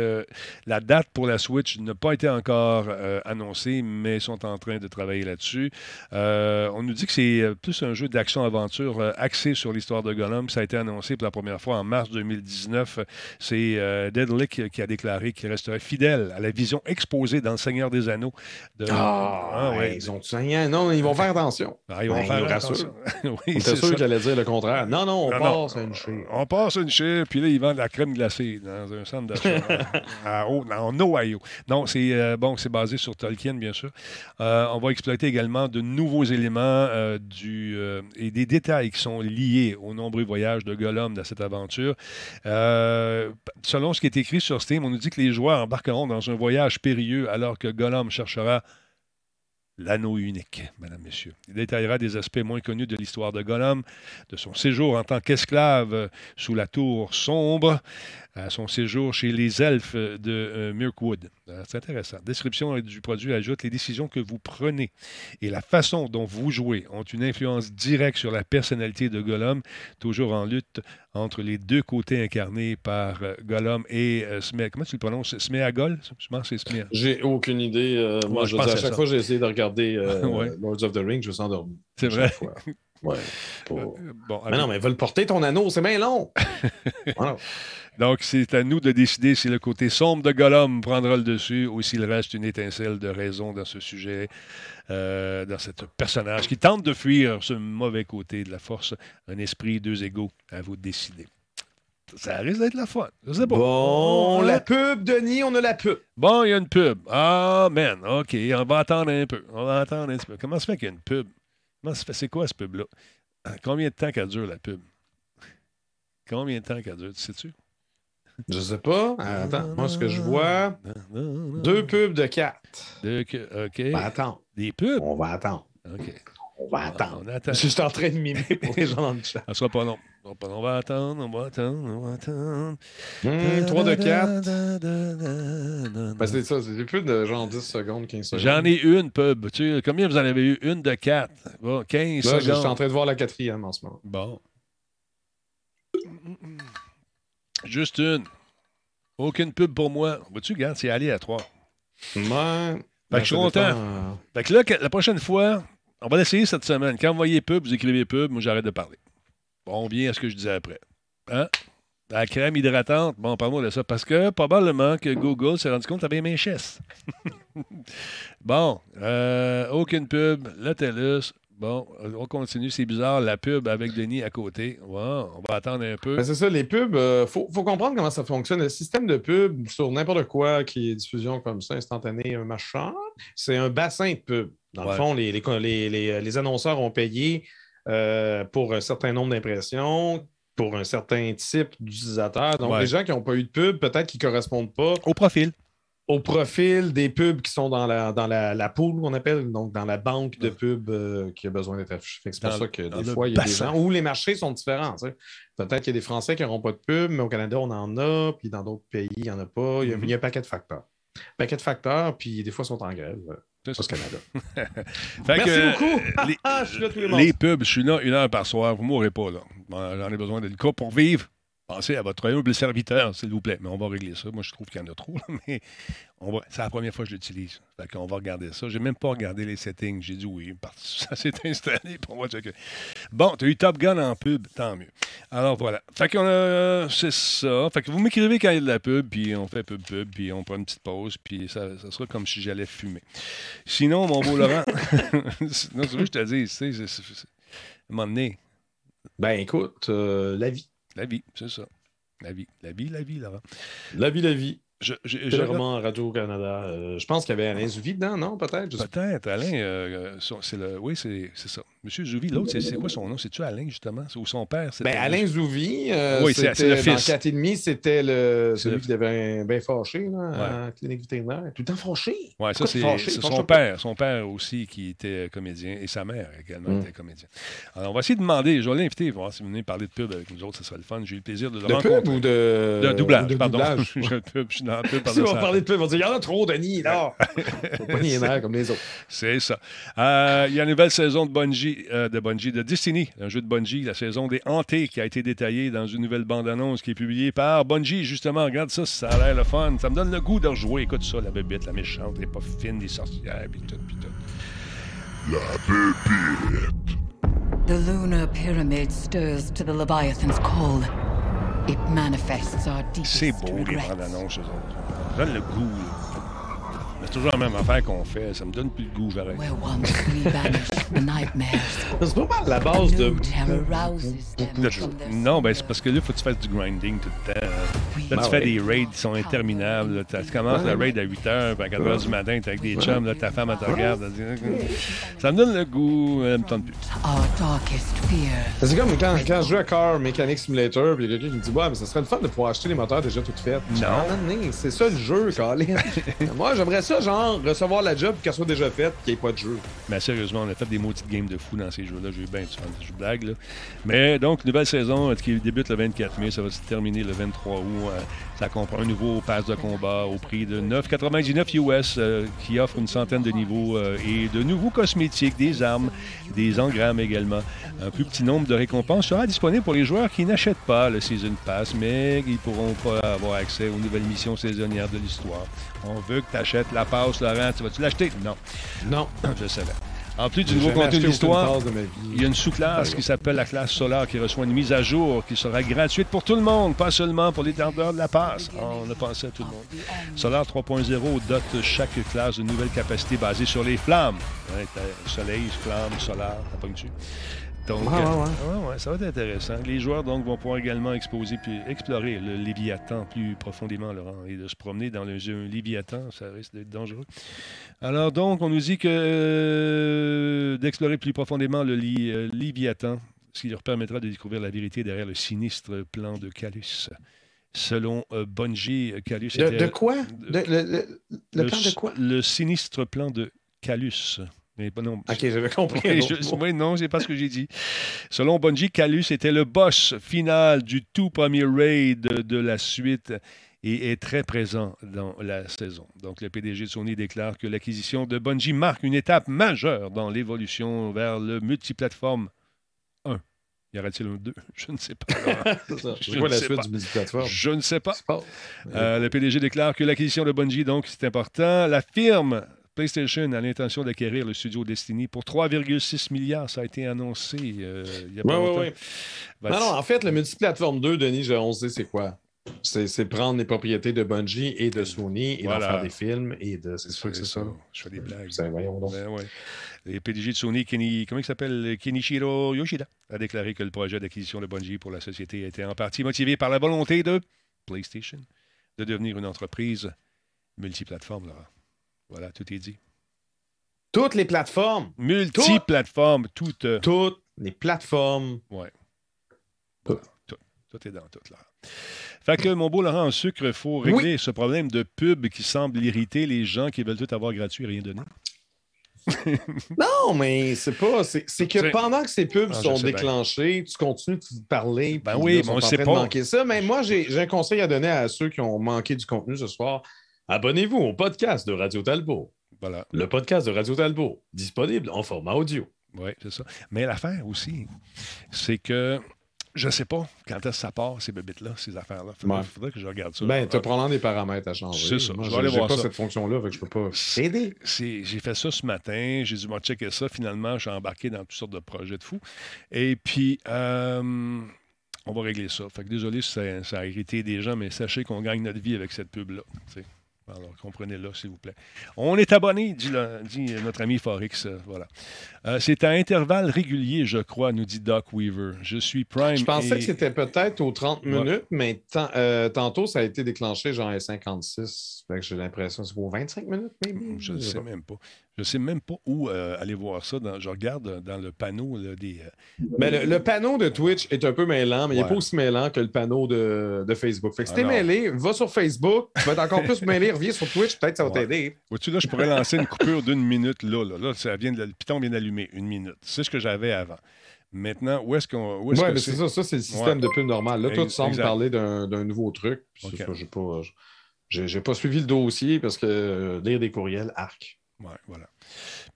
la date pour la Switch n'a pas été encore annoncée, mais ils sont en train de travailler là-dessus. Euh, on nous dit que c'est euh, plus un jeu d'action-aventure euh, axé sur l'histoire de Gollum. Ça a été annoncé pour la première fois en mars 2019. C'est euh, Deadlick qui a déclaré qu'il resterait fidèle à la vision exposée dans Le Seigneur des Anneaux. de- Ah, Ah, ouais, ils ont. Non, ils vont faire attention. Ah, ils vont Ben, faire attention. oui, c'est sûr que j'allais dire le contraire. Non, non, on Non, non. passe à une chire. On passe une chire, puis là, ils vendent de la crème glacée dans un centre d'achat en Ohio. Non, c'est bon, c'est basé sur Tolkien, bien sûr. On va exploiter également de nouveaux éléments euh, euh, et des détails qui sont liés aux nombreux voyages de Gollum dans cette aventure. Euh, selon ce qui est écrit sur Steam, on nous dit que les joueurs embarqueront dans un voyage périlleux alors que Gollum cherchera L'anneau unique, Madame, Messieurs. Il détaillera des aspects moins connus de l'histoire de Gollum, de son séjour en tant qu'esclave sous la tour sombre, à son séjour chez les elfes de euh, Mirkwood. Euh, C'est intéressant. Description du produit ajoute les décisions que vous prenez et la façon dont vous jouez ont une influence directe sur la personnalité de Gollum, toujours en lutte entre les deux côtés incarnés par euh, Gollum et Smé- Comment tu le prononces? Sméagol Je pense que c'est Smé- J'ai aucune idée. euh, moi, je pense à à chaque ça. fois j'ai essayé de regarder euh, Ouais. Lords of the Rings, je me suis endormi. C'est vrai. Bon, Mais non, mais ils veulent porter ton anneau, c'est bien long. Voilà. Donc, c'est à nous de décider si le côté sombre de Gollum prendra le dessus ou s'il reste une étincelle de raison dans ce sujet, euh, dans ce personnage qui tente de fuir ce mauvais côté de la force. Un esprit, deux égaux, à vous de décider. Ça risque d'être la fun. Je sais pas. Bon, la pub, Denis, on a la pub. Bon, il y a une pub. Ah, man, OK, on va attendre un peu. On va attendre un petit peu. Comment ça fait qu'il y a une pub? Comment ça fait? C'est quoi ce pub-là? Combien de temps qu'elle dure, la pub? Combien de temps qu'elle dure, tu sais-tu? Je sais pas. Attends, moi, ce que je vois, deux pubs de quatre. Deux OK. On va attendre. Des pubs? On va attendre. OK. On va attendre. On attend. Je suis en train de mimer pour les gens dans le chat. Ça sera pas long. On va attendre, on va attendre, on va attendre. Hum, trois de quatre. Ben, c'est ça, c'est des pubs de genre 10 secondes, 15 secondes. J'en ai une pub. Tu sais, combien vous en avez eu? Une de quatre. Bon, 15 Là, je suis en train de voir la quatrième en ce moment. Bon. Juste une. Aucune pub pour moi. Vois-tu, regarde, c'est aléatoire. Ouais. Fait Ben, que je suis ça content. dépend, Fait que là, la prochaine fois, on va l'essayer cette semaine. Quand vous voyez pub, vous écrivez pub, moi j'arrête de parler. Bon, on vient à ce que je disais après. Hein? La crème hydratante, bon, parle-moi de ça. Parce que probablement que Google s'est rendu compte que tu avais minchesse. bon, euh, aucune pub, le TELUS. Bon, on continue, c'est bizarre, la pub avec Denis à côté. Wow, on va attendre un peu. Ben, c'est ça, les pubs, il faut, faut comprendre comment ça fonctionne. Le système de pub sur n'importe quoi qui est diffusion comme ça, instantanée, un machin, c'est un bassin de pub. Dans Ouais. le fond, les, les, les- les- les annonceurs ont payé euh, pour un certain nombre d'impressions. pour un certain type d'utilisateur. Donc, Ouais. les gens qui n'ont pas eu de pub, peut-être qu'ils ne correspondent pas Au profil. Au profil des pubs qui sont dans la, dans la, la pool, qu'on appelle, donc dans la banque de pubs euh, qui a besoin d'être affichée. C'est pour Dans- ça que des fois, il y a des gens où les marchés sont différents. tu sais. Peut-être qu'il y a des Français qui n'auront pas de pub, mais au Canada, on en a, puis dans d'autres pays, il n'y en a pas. Il y a, il y a un paquet de facteurs. paquet de facteurs, puis des fois, ils sont en grève. euh, C'est Au Canada. Fait Merci que, beaucoup. euh, les, Ah, je suis là tous les les pubs, je suis là une heure par soir. Vous ne mourrez pas, là. J'en ai besoin d'une coupe pour vivre. Pensez à votre humble serviteur, s'il vous plaît. Mais on va régler ça. Moi, je trouve qu'il y en a trop. là, Mais on va... c'est la première fois que je l'utilise. Fait qu'on va regarder ça. J'ai même pas regardé les settings. J'ai dit oui. Ça s'est installé pour moi. Bon, tu as eu Top Gun en pub. Tant mieux. Alors voilà. Fait qu'on a... C'est ça. Fait que vous m'écrivez quand il y a de la pub, puis on fait pub pub, puis on prend une petite pause, puis ça, sera comme si j'allais fumer. Sinon, mon beau Laurent, non, c'est que je te dis, tu sais, c'est- à Ben écoute, euh, la vie. La vie, c'est ça. La vie, la vie, la vie, Laurent. La vie, la vie. Je, je, je C'est regarde- vraiment Radio-Canada. Euh, je pense qu'il y avait Alain Zouvi dedans, non? Peut-être? Peut-être, Alain, euh, son- c'est le, oui, c'est ça. Monsieur Zouvi, l'autre, c'est- quoi son nom? C'est-tu Alain, justement? Ou son père? Ben, Alain Zouvi, euh, Oui, c'est- le dans fils. 4 et demi, c'était le, C'est celui le- qui devait bien fâché là, Ouais. la clinique vétérinaire. Tout le temps fâché. Ouais, ça, c'est son père. Son père aussi qui était comédien et sa mère également Mm. était comédien. Alors, on va essayer de demander. Je vais l'inviter, voir si vous venez parler de pub avec nous autres, ça serait le fun. J'ai eu le plaisir de le De rencontrer. pub ou de. De doublage, de pardon. doublage. je, pub, je suis dans la pub. Si on va parler de pub, on va dire il y en a trop, Denis, là. Faut pas nier comme les autres. C'est ça. Euh, Il y a une nouvelle saison de Bungie, euh, de Bungie, de Destiny, un jeu de Bungie, la saison des Hantés, qui a été détaillée dans une nouvelle bande-annonce qui est publiée par Bungie. Justement, regarde ça, ça a l'air le fun. Ça me donne le goût de rejouer. Écoute ça, la bébête, la méchante, elle est pas fine, des sorcières, puis tout, puis tout. La pépite. The lunar pyramid stirs to the Leviathan's call. It manifests our C'est beau, les bandes-annonces, eux autres. Ça donne le goût. là. C'est toujours la même affaire qu'on fait. Ça me donne plus le goût, j'arrête. C'est pas mal la base de. Non, ben c'est parce que là, il faut que tu fasses du grinding tout le temps. Là, Ben tu fais ouais. des raids qui sont interminables. là. Tu commences le raid à 8 h, puis à 4 h du matin, tu avec des chums, là, ta femme, elle te regarde. elle dit, Ça me donne le goût, elle me tente plus. Our darkest fear. C'est comme quand, quand je joue à Car Mechanic Simulator, puis il y a quelqu'un qui me dit Ouais, mais ça serait le fun de pouvoir acheter des moteurs déjà tout faits. Non. Non, c'est ça le jeu, Colin. Moi, j'aimerais genre, recevoir la job, qu'elle soit déjà faite, qu'il n'y ait pas de jeu. Mais sérieusement, on a fait des maudites games de fou dans ces jeux-là. J'ai eu bien du fun. Je blague, là. Mais donc, nouvelle saison euh, qui débute le 24 mai. Ça va se terminer le 23 août. Ça comprend un nouveau pass de combat au prix de 9,99 US euh, qui offre une centaine de niveaux euh, et de nouveaux cosmétiques, des armes, des engrammes également. Un plus petit nombre de récompenses sera disponible pour les joueurs qui n'achètent pas le Season Pass, mais ils ne pourront pas avoir accès aux nouvelles missions saisonnières de l'histoire. On veut que tu achètes la passe, Laurent. Tu vas-tu l'acheter? Non. Non. Je savais. En plus du nouveau contenu de l'histoire, il y a une sous-classe qui s'appelle la classe solaire qui reçoit une mise à jour qui sera gratuite pour tout le monde, pas seulement pour les tardeurs de la passe. Ah, on a pensé à tout le monde. Solaire 3.0 dote chaque classe de nouvelles capacités basées sur les flammes. Ouais, t'as soleil, flamme, solaire, t'as pas dessus. Donc, Ouais, ouais, euh, ouais. ouais, ouais, ça va être intéressant. Les joueurs donc vont pouvoir également exposer puis explorer le Léviathan plus profondément, Laurent, et de se promener dans le jeu Léviathan, ça risque d'être dangereux. Alors donc, on nous dit que euh, d'explorer plus profondément le Li- euh, Léviathan, ce qui leur permettra de découvrir la vérité derrière le sinistre plan de Calus. Selon euh, Bungie, Calus De, était- de quoi? De- le, le- le plan de quoi? Le sinistre plan de Calus. Mais non. Ok, j'avais compris. je- oui, non, c'est pas ce que j'ai dit. Selon Bungie, Calus était le boss final du tout premier raid de, la suite et est très présent dans la saison. Donc, le PDG de Sony déclare que l'acquisition de Bungie marque une étape majeure dans l'évolution vers le multiplateforme 1. Y aura-t-il un 2 Je ne sais pas. Ça. Je quoi ne la sais suite pas. du multiplateforme? Je ne sais pas. Euh, le PDG déclare que l'acquisition de Bungie, donc, c'est important. La firme PlayStation a l'intention d'acquérir le studio Destiny pour 3,6 milliards. Ça a été annoncé euh, il y a pas longtemps. Ben, non, non, en fait, le multiplateforme 2, Denis, je- on sait c'est quoi. C'est prendre les propriétés de Bungie et de Sony et Voilà. d'en faire des films et de. C'est sûr que c'est ça. Je fais des blagues. C'est- voyons donc. Ben ouais. Le PDG de Sony, Kenny, comment il s'appelle? Kenichiro Yoshida, a déclaré que le projet d'acquisition de Bungie pour la société était en partie motivé par la volonté de PlayStation de devenir une entreprise multiplateforme. Laurent. Voilà, tout est dit. Toutes les plateformes. Multiplateforme, toutes. Toutes les plateformes. Ouais. Tout. Tout. Tout est dans tout, là. Fait que, mon beau Laurent en sucre, il faut régler ce problème de pub qui semble irriter les gens qui veulent tout avoir gratuit et rien donner. non, mais c'est pas. C'est que pendant que ces pubs Ah, sont bien. déclenchées, tu continues de parler. Ben oui, mais on sait pas. manquer ça. Mais moi, j'ai un conseil à donner à ceux qui ont manqué du contenu ce soir. Abonnez-vous au podcast de Radio Talbot. Voilà. Le podcast de Radio Talbot, disponible en format audio. Oui, c'est ça. Mais l'affaire aussi, c'est que je ne sais pas quand est-ce que ça part, ces bébites-là, ces affaires-là. Il faudrait, Ouais. faudrait que je regarde ça. Ben, tu as Ah, probablement des paramètres à changer. C'est ça. Moi, Je vais aller voir pas ça. cette fonction-là, fait que je peux pas c'est- c'est- J'ai fait ça ce matin. J'ai dû me checker ça. Finalement, je suis embarqué dans toutes sortes de projets de fous. Et puis, euh, on va régler ça. Fait que désolé si ça, ça a irrité des gens, mais sachez qu'on gagne notre vie avec cette pub-là. Alors, comprenez-le, s'il vous plaît. On est abonné, dit, notre ami Forex. euh, voilà. Euh, c'est à intervalles réguliers, je crois, nous dit Doc Weaver. Je suis Prime. Je pensais et- que c'était peut-être aux 30 Ouais. minutes, mais euh, tantôt, ça a été déclenché genre à 56. Fait que j'ai l'impression que c'est pour 25 minutes, maybe. Je ne sais sais pas. même pas. Je ne sais même pas où euh, aller voir ça. Dans- je regarde dans le panneau là, des. euh, Mais le, le panneau de Twitch est un peu mêlant, mais il n'est pas aussi mêlant que le panneau de, de Facebook. Fait que si Ah t'es non. mêlé, va sur Facebook, tu vas être encore plus mêlé, reviens sur Twitch, peut-être ça va Ouais. t'aider. Vois-tu, là, je pourrais lancer une coupure d'une minute là. Là, là ça vient de, le piton vient d'allumer une minute. C'est ce que j'avais avant. Maintenant, où est-ce qu'on. que mais c'est ça, ça c'est le système Ouais. de pub normal. Là, toi, tu sembles parler d'un nouveau truc. puis c'est Ok. ça, j'ai pas. Pas suivi le dossier parce que euh, lire des courriels, arc. Voilà.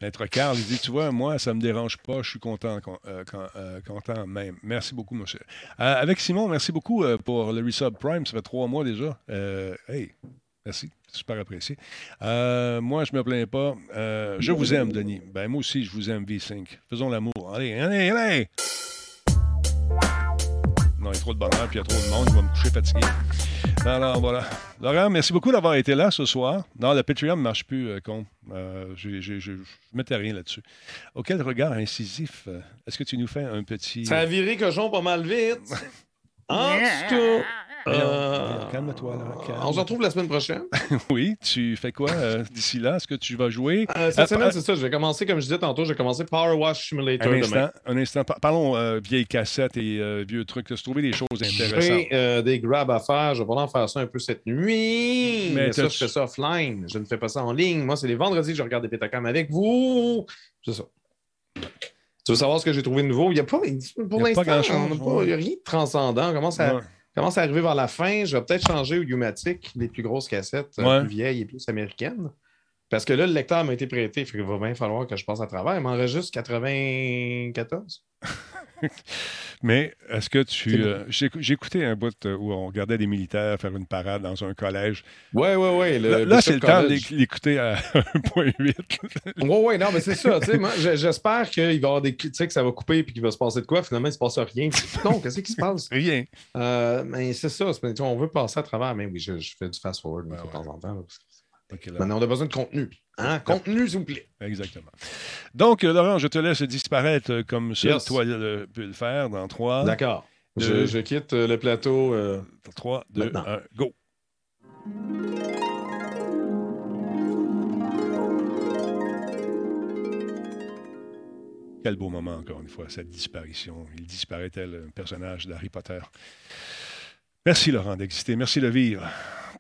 Maître Carl, il dit Tu vois, moi, ça ne me dérange pas, je suis content, con- euh, euh, même. Merci beaucoup, monsieur. Avec Simon, merci beaucoup euh, pour le Resub Prime. Ça fait trois mois déjà. Hey, merci. Super apprécié. Moi, je ne me plains pas. Je vous aime, Denis. Ben, moi aussi, je vous aime, V5. Faisons l'amour. Allez, allez, allez! Non, il y a trop de bonheur, puis il y a trop de monde, je vais me coucher fatigué. Alors, voilà. Laurent, merci beaucoup d'avoir été là ce soir. Non, le Patreon ne marche plus, euh, con. Euh, j'ai- j'ai- j'ai- je ne mettais rien là-dessus. Auquel regard incisif, euh, est-ce que tu nous fais un petit... Ça a viré cochon pas mal vite. En tout cas, euh, calme-toi, calme. on se retrouve la semaine prochaine. oui, tu fais quoi euh, d'ici là? Est-ce que tu vas jouer? Euh, cette Euh, semaine, euh, c'est ça. Je vais commencer, comme je disais tantôt, je vais commencer Power Wash Simulator un demain. instant, un instant. Par- Parlons euh, vieilles cassettes et euh, vieux trucs. Tu as trouvé des choses intéressantes? J'ai euh, des grabs à faire. Je vais en faire ça un peu cette nuit. Mais Mais, ça, je fais ça offline. Je ne fais pas ça en ligne. Moi, c'est les vendredis que je regarde des pétacams avec vous. C'est ça. Tu veux savoir ce que j'ai trouvé de nouveau? Il n'y a pas, pour l'instant, pas grand-chose, on n'a pas- il n'y a rien de transcendant. On commence à, Ouais. Commence à arriver vers la fin. Je vais peut-être changer au U-Matic, les plus grosses cassettes, euh, Ouais. plus vieilles et plus américaines. Parce que là, le lecteur m'a été prêté. Qu'il va bien falloir que je passe à travers. Il m'en reste juste 94. Mais est-ce que tu. Euh, J'ai écouté un bout euh, où on regardait des militaires faire une parade dans un collège. Ouais, ouais, ouais. le là, c'est le temps d'écouter à 1.8. Oui, oui, non, mais c'est ça. moi, J'espère qu'il va y avoir des. Tu sais, que ça va couper et qu'il va se passer de quoi. Finalement, il ne se passe rien. Non, qu'est-ce qui se passe? Rien. Euh, mais c'est ça. on veut passer à travers. Mais oui, je, je fais du fast-forward fois de temps en temps. là, parce que Maintenant, on a besoin de contenu. Hein? Contenu, s'il vous plaît. Exactement. Donc, euh, Laurent, je te laisse disparaître euh, comme seul Yes. toi le- peux le faire dans 3, D'accord. Je, je quitte euh, le plateau. euh, 3 2, Maintenant. 1, go. Quel beau moment, encore une fois, cette disparition. Il disparaît tel un personnage d'Harry Potter? Merci, Laurent, d'exister. Merci de vivre.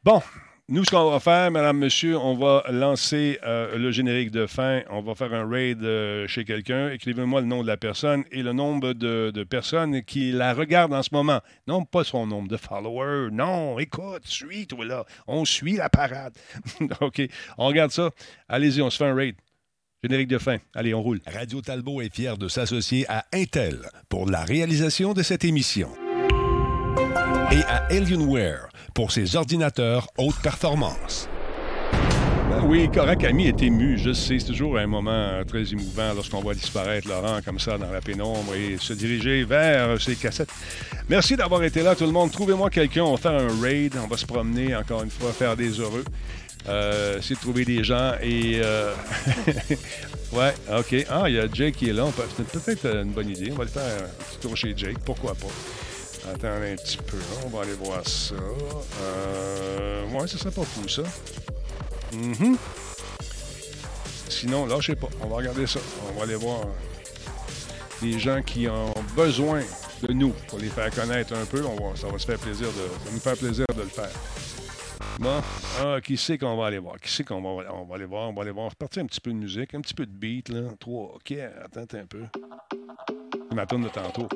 Bon, nous, ce qu'on va faire, madame, monsieur, on va lancer euh, le générique de fin. On va faire un raid euh, chez quelqu'un. Écrivez-moi le nom de la personne et le nombre de, personnes qui la regardent en ce moment. Non, pas son nombre de followers. Non, écoute, suis, toi là. On suit la parade. OK, on regarde ça. Allez-y, on se fait un raid. Générique de fin. Allez, on roule. Radio Talbot est fier de s'associer à Intel pour la réalisation de cette émission. Et à Alienware pour ses ordinateurs haute performance. Ben oui, Korakami est ému, je sais. C'est toujours un moment euh, très émouvant lorsqu'on voit disparaître Laurent comme ça dans la pénombre et se diriger vers ses cassettes. Merci d'avoir été là, tout le monde. Trouvez-moi quelqu'un, on va faire un raid, on va se promener encore une fois, faire des heureux. Euh, essayer de trouver des gens et. euh, ouais, OK. Ah, il y a Jake qui est là. Peut- C'est peut-être une bonne idée. On va le faire un petit tour chez Jake. Pourquoi pas? Attends un petit peu. On va aller voir ça. Euh, ouais, ça serait pas fou, ça. Mhm. Sinon, lâchez pas. On va regarder ça. On va aller voir les gens qui ont besoin de nous, pour les faire connaître un peu. On va, ça va se faire plaisir de, ça nous faire plaisir de le faire. Bon, ah, qui c'est qu'on va aller voir? Qui c'est qu'on va, on va aller voir? On va aller voir. Partir un petit peu de musique, un petit peu de beat, là. Trois, OK, attends un peu. Ma tourne de tantôt.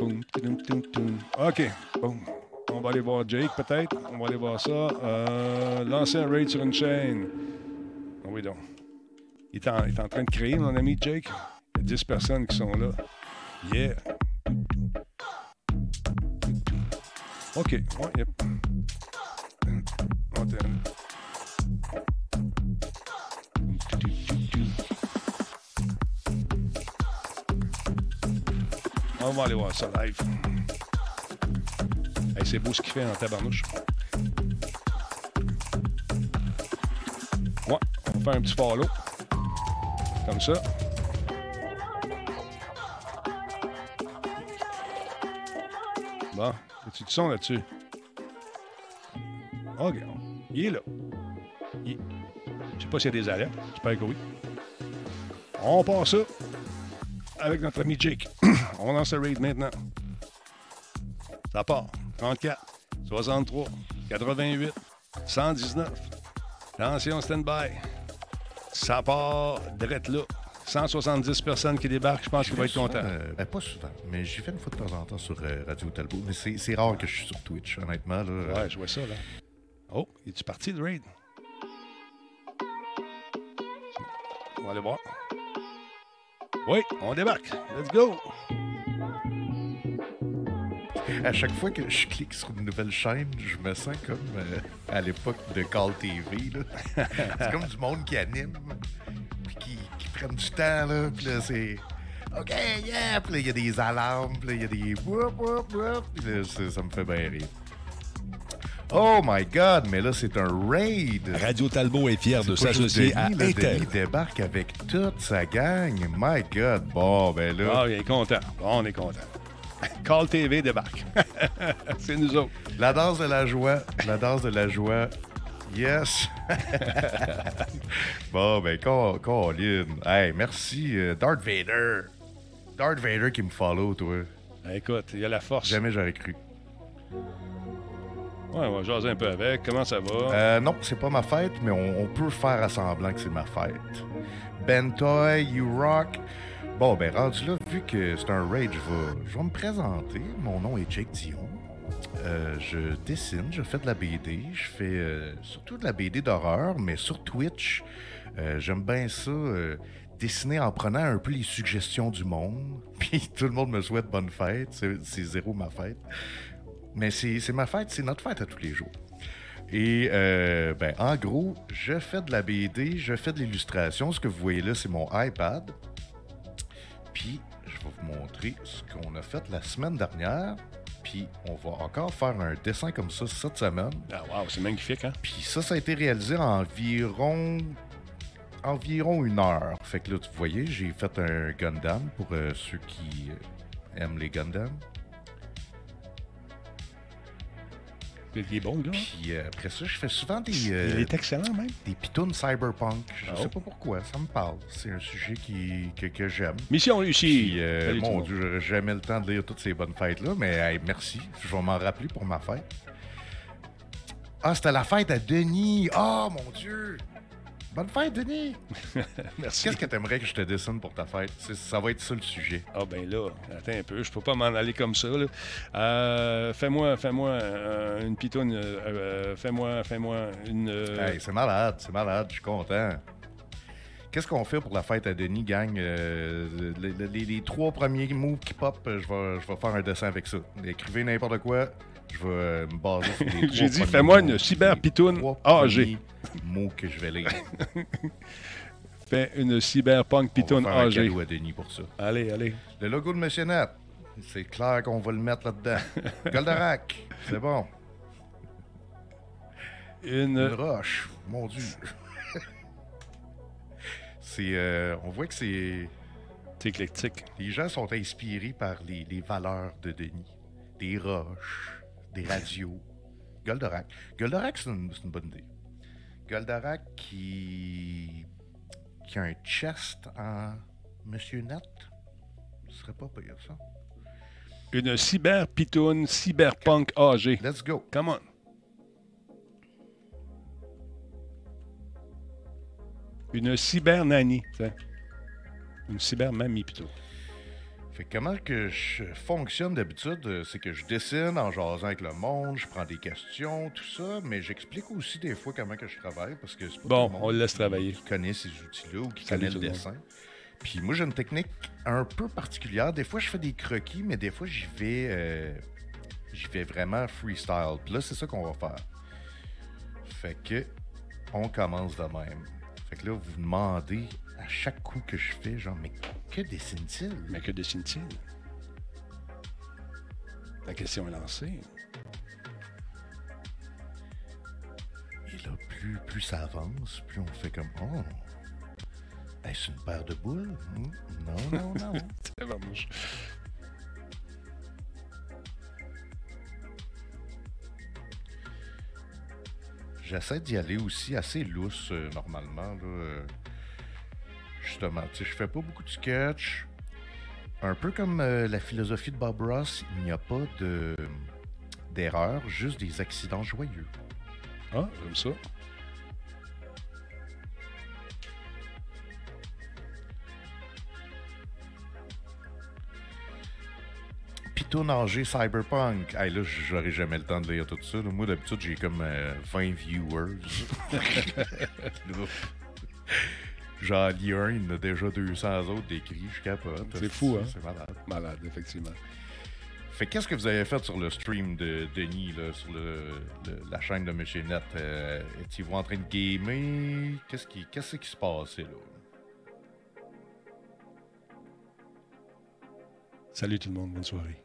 OK, bon. On va aller voir Jake, peut-être. On va aller voir ça. Euh, lancer un raid sur une chaîne. Ah oui, donc. Il est, en, il est en train de créer, mon ami Jake. Il y a 10 personnes qui sont là. Yeah. OK. Ouais, yep. Attends. On va aller voir ça live. C'est beau ce qu'il fait en tabarnouche. Ouais, on va faire un petit follow. Comme ça. Bon, as-tu du son là-dessus? OK, il est là. Il... Je sais pas s'il y a des alertes. J'espère que oui. On part ça avec notre ami Jake. On lance le raid maintenant. Ça part. 34, 63, 88, 119. Attention, stand-by. Ça part direct là. 170 personnes qui débarquent, je pense qu'il va être content. Euh, ben, pas souvent, mais j'y fais une fois de temps en temps sur euh, Radio Talbot. Mais c'est c'est rare que je suis sur Twitch, honnêtement. Là. Ouais, je vois ça, là. Oh, es-tu parti, le raid? On va aller voir. Oui, on débarque. Let's go! À chaque fois que je clique sur une nouvelle chaîne, je me sens comme euh, à l'époque de Call TV. c'est comme du monde qui anime, puis qui, qui prennent du temps, là, puis c'est... OK, yeah! Puis là, il y a des alarmes, puis là, il y a des... Puis là, ça me fait bien rire. Oh my God, mais là, c'est un raid! Radio Talbot est fier de s'associer à Intel. Denis débarque avec toute sa gang. My God, bon, ben là... Ah, il est content. Bon, on est content. Call TV débarque. c'est nous autres. La danse de la joie, la danse de la joie. Yes! bon, ben, Col- Colin. Hey, merci, euh, Darth Vader. Darth Vader qui me follow, toi. Écoute, il y a la force. Jamais j'aurais cru. Ouais, on va jaser un peu avec. Comment ça va? Euh, non, c'est pas ma fête, mais on, on peut faire à semblant que c'est ma fête. Bentoy, You Rock. Bon, ben, rendu là, vu que c'est un raid, je vais, je vais me présenter. Mon nom est Jake Dion. Euh, je dessine, je fais de la BD. Je fais euh, surtout de la BD d'horreur, mais sur Twitch, j'aime bien ça. dessiner en prenant un peu les suggestions du monde. Puis tout le monde me souhaite bonne fête. C'est zéro ma fête. Mais c'est ma fête, c'est notre fête à tous les jours. Et euh, ben, en gros, je fais de la BD, je fais de l'illustration. Ce que vous voyez là, c'est mon iPad. Puis, je vais vous montrer ce qu'on a fait la semaine dernière. Puis, on va encore faire un dessin comme ça cette semaine. Ah, wow, c'est magnifique, hein? Puis ça, ça a été réalisé en environ environ une heure. Fait que là, vous voyez, j'ai fait un Gundam pour euh, ceux qui euh, aiment les Gundam. Il est bon, là. Puis euh, après ça, je fais souvent des. euh, Il est excellent, même. Des pitounes cyberpunk. Je Ah sais oh. pas pourquoi, ça me parle. C'est un sujet qui, que, que j'aime. Mission réussie. Puis, euh, mon. Dieu, j'aurais jamais le temps de lire toutes ces bonnes fêtes-là, mais hey, merci. Je vais m'en rappeler pour ma fête. Ah, c'était la fête à Denis. Ah, mon Dieu! Bonne fête, Denis! Merci. Qu'est-ce que t'aimerais que je te dessine pour ta fête? Ça va être ça le sujet. Ah ben là, attends un peu, je peux pas m'en aller comme ça. là. Euh, fais-moi, fais-moi euh, une pitoune. euh, euh, fais-moi, fais-moi une. euh, Hey, c'est malade, c'est malade, je suis content. Qu'est-ce qu'on fait pour la fête à Denis, gang? Euh, les, les- les trois premiers mots qui pop, euh, je vais, je vais faire un dessin avec ça. Écrivez n'importe quoi, je vais euh, me baser sur les J'ai dit, fais-moi une cyber-pitoune premiers mots que je vais lire. Fais une cyberpunk pitoune faire un cadeau à Denis pour ça. Allez, allez. Le logo de Monsieur Net, c'est clair qu'on va le mettre là-dedans. Goldorak, c'est bon. Une... Une roche, mon Dieu. c'est, euh, on voit que c'est. C'est éclectique. Les gens sont inspirés par les, les valeurs de Denis. Des roches, des radios. Goldorak. Goldorak, c'est une, bonne idée. Goldorak qui. qui a un chest en Monsieur Net. Ce serait pas pire, ça. Une cyber-pitoune cyberpunk AG. Let's go. Come on. Une cyber-nanny. tiens. Une cyber-mamie, plutôt. Fait que comment que je fonctionne d'habitude, euh, c'est que je dessine en jasant avec le monde, je prends des questions, tout ça, mais j'explique aussi des fois comment que je travaille parce que c'est pas Bon, tout le on le laisse qui- travailler. qui connaît ces outils-là ou qui connaît le monde. dessin. Puis moi, j'ai une technique un peu particulière. Des fois, je fais des croquis, mais des fois, j'y vais, euh, j'y vais vraiment freestyle. Puis là, c'est ça qu'on va faire. Fait que on commence de même. Fait que là, vous demandez à chaque coup que je fais, genre, mais que dessine-t-il? Mais que dessine-t-il? La question est lancée. Et là, plus, plus ça avance, plus on fait comme Oh! Est-ce une paire de boules? Hmm, Non, non, non. Tabarnouche. J'essaie d'y aller aussi assez lousse euh, normalement. Là, euh, justement, tu sais, je fais pas beaucoup de sketch. Un peu comme euh, la philosophie de Bob Ross, il n'y a pas de d'erreur, juste des accidents joyeux. Ah, j'aime ça. Angers Cyberpunk. Hey, là, j'aurais jamais le temps de lire tout ça. Moi, d'habitude, j'ai comme euh, 20 viewers. J'en lis un, il y en a déjà 200 autres d'écrits. Je capote. C'est fou, hein? C'est malade. Malade, effectivement. Fait qu'est-ce que vous avez fait sur le stream de Denis, là, sur le, le- la chaîne de Monsieur Net? Euh, Étiez-vous en train de gamer? Qu'est-ce qui, qu'est-ce qui se passait, là? Salut tout le monde, bonne soirée.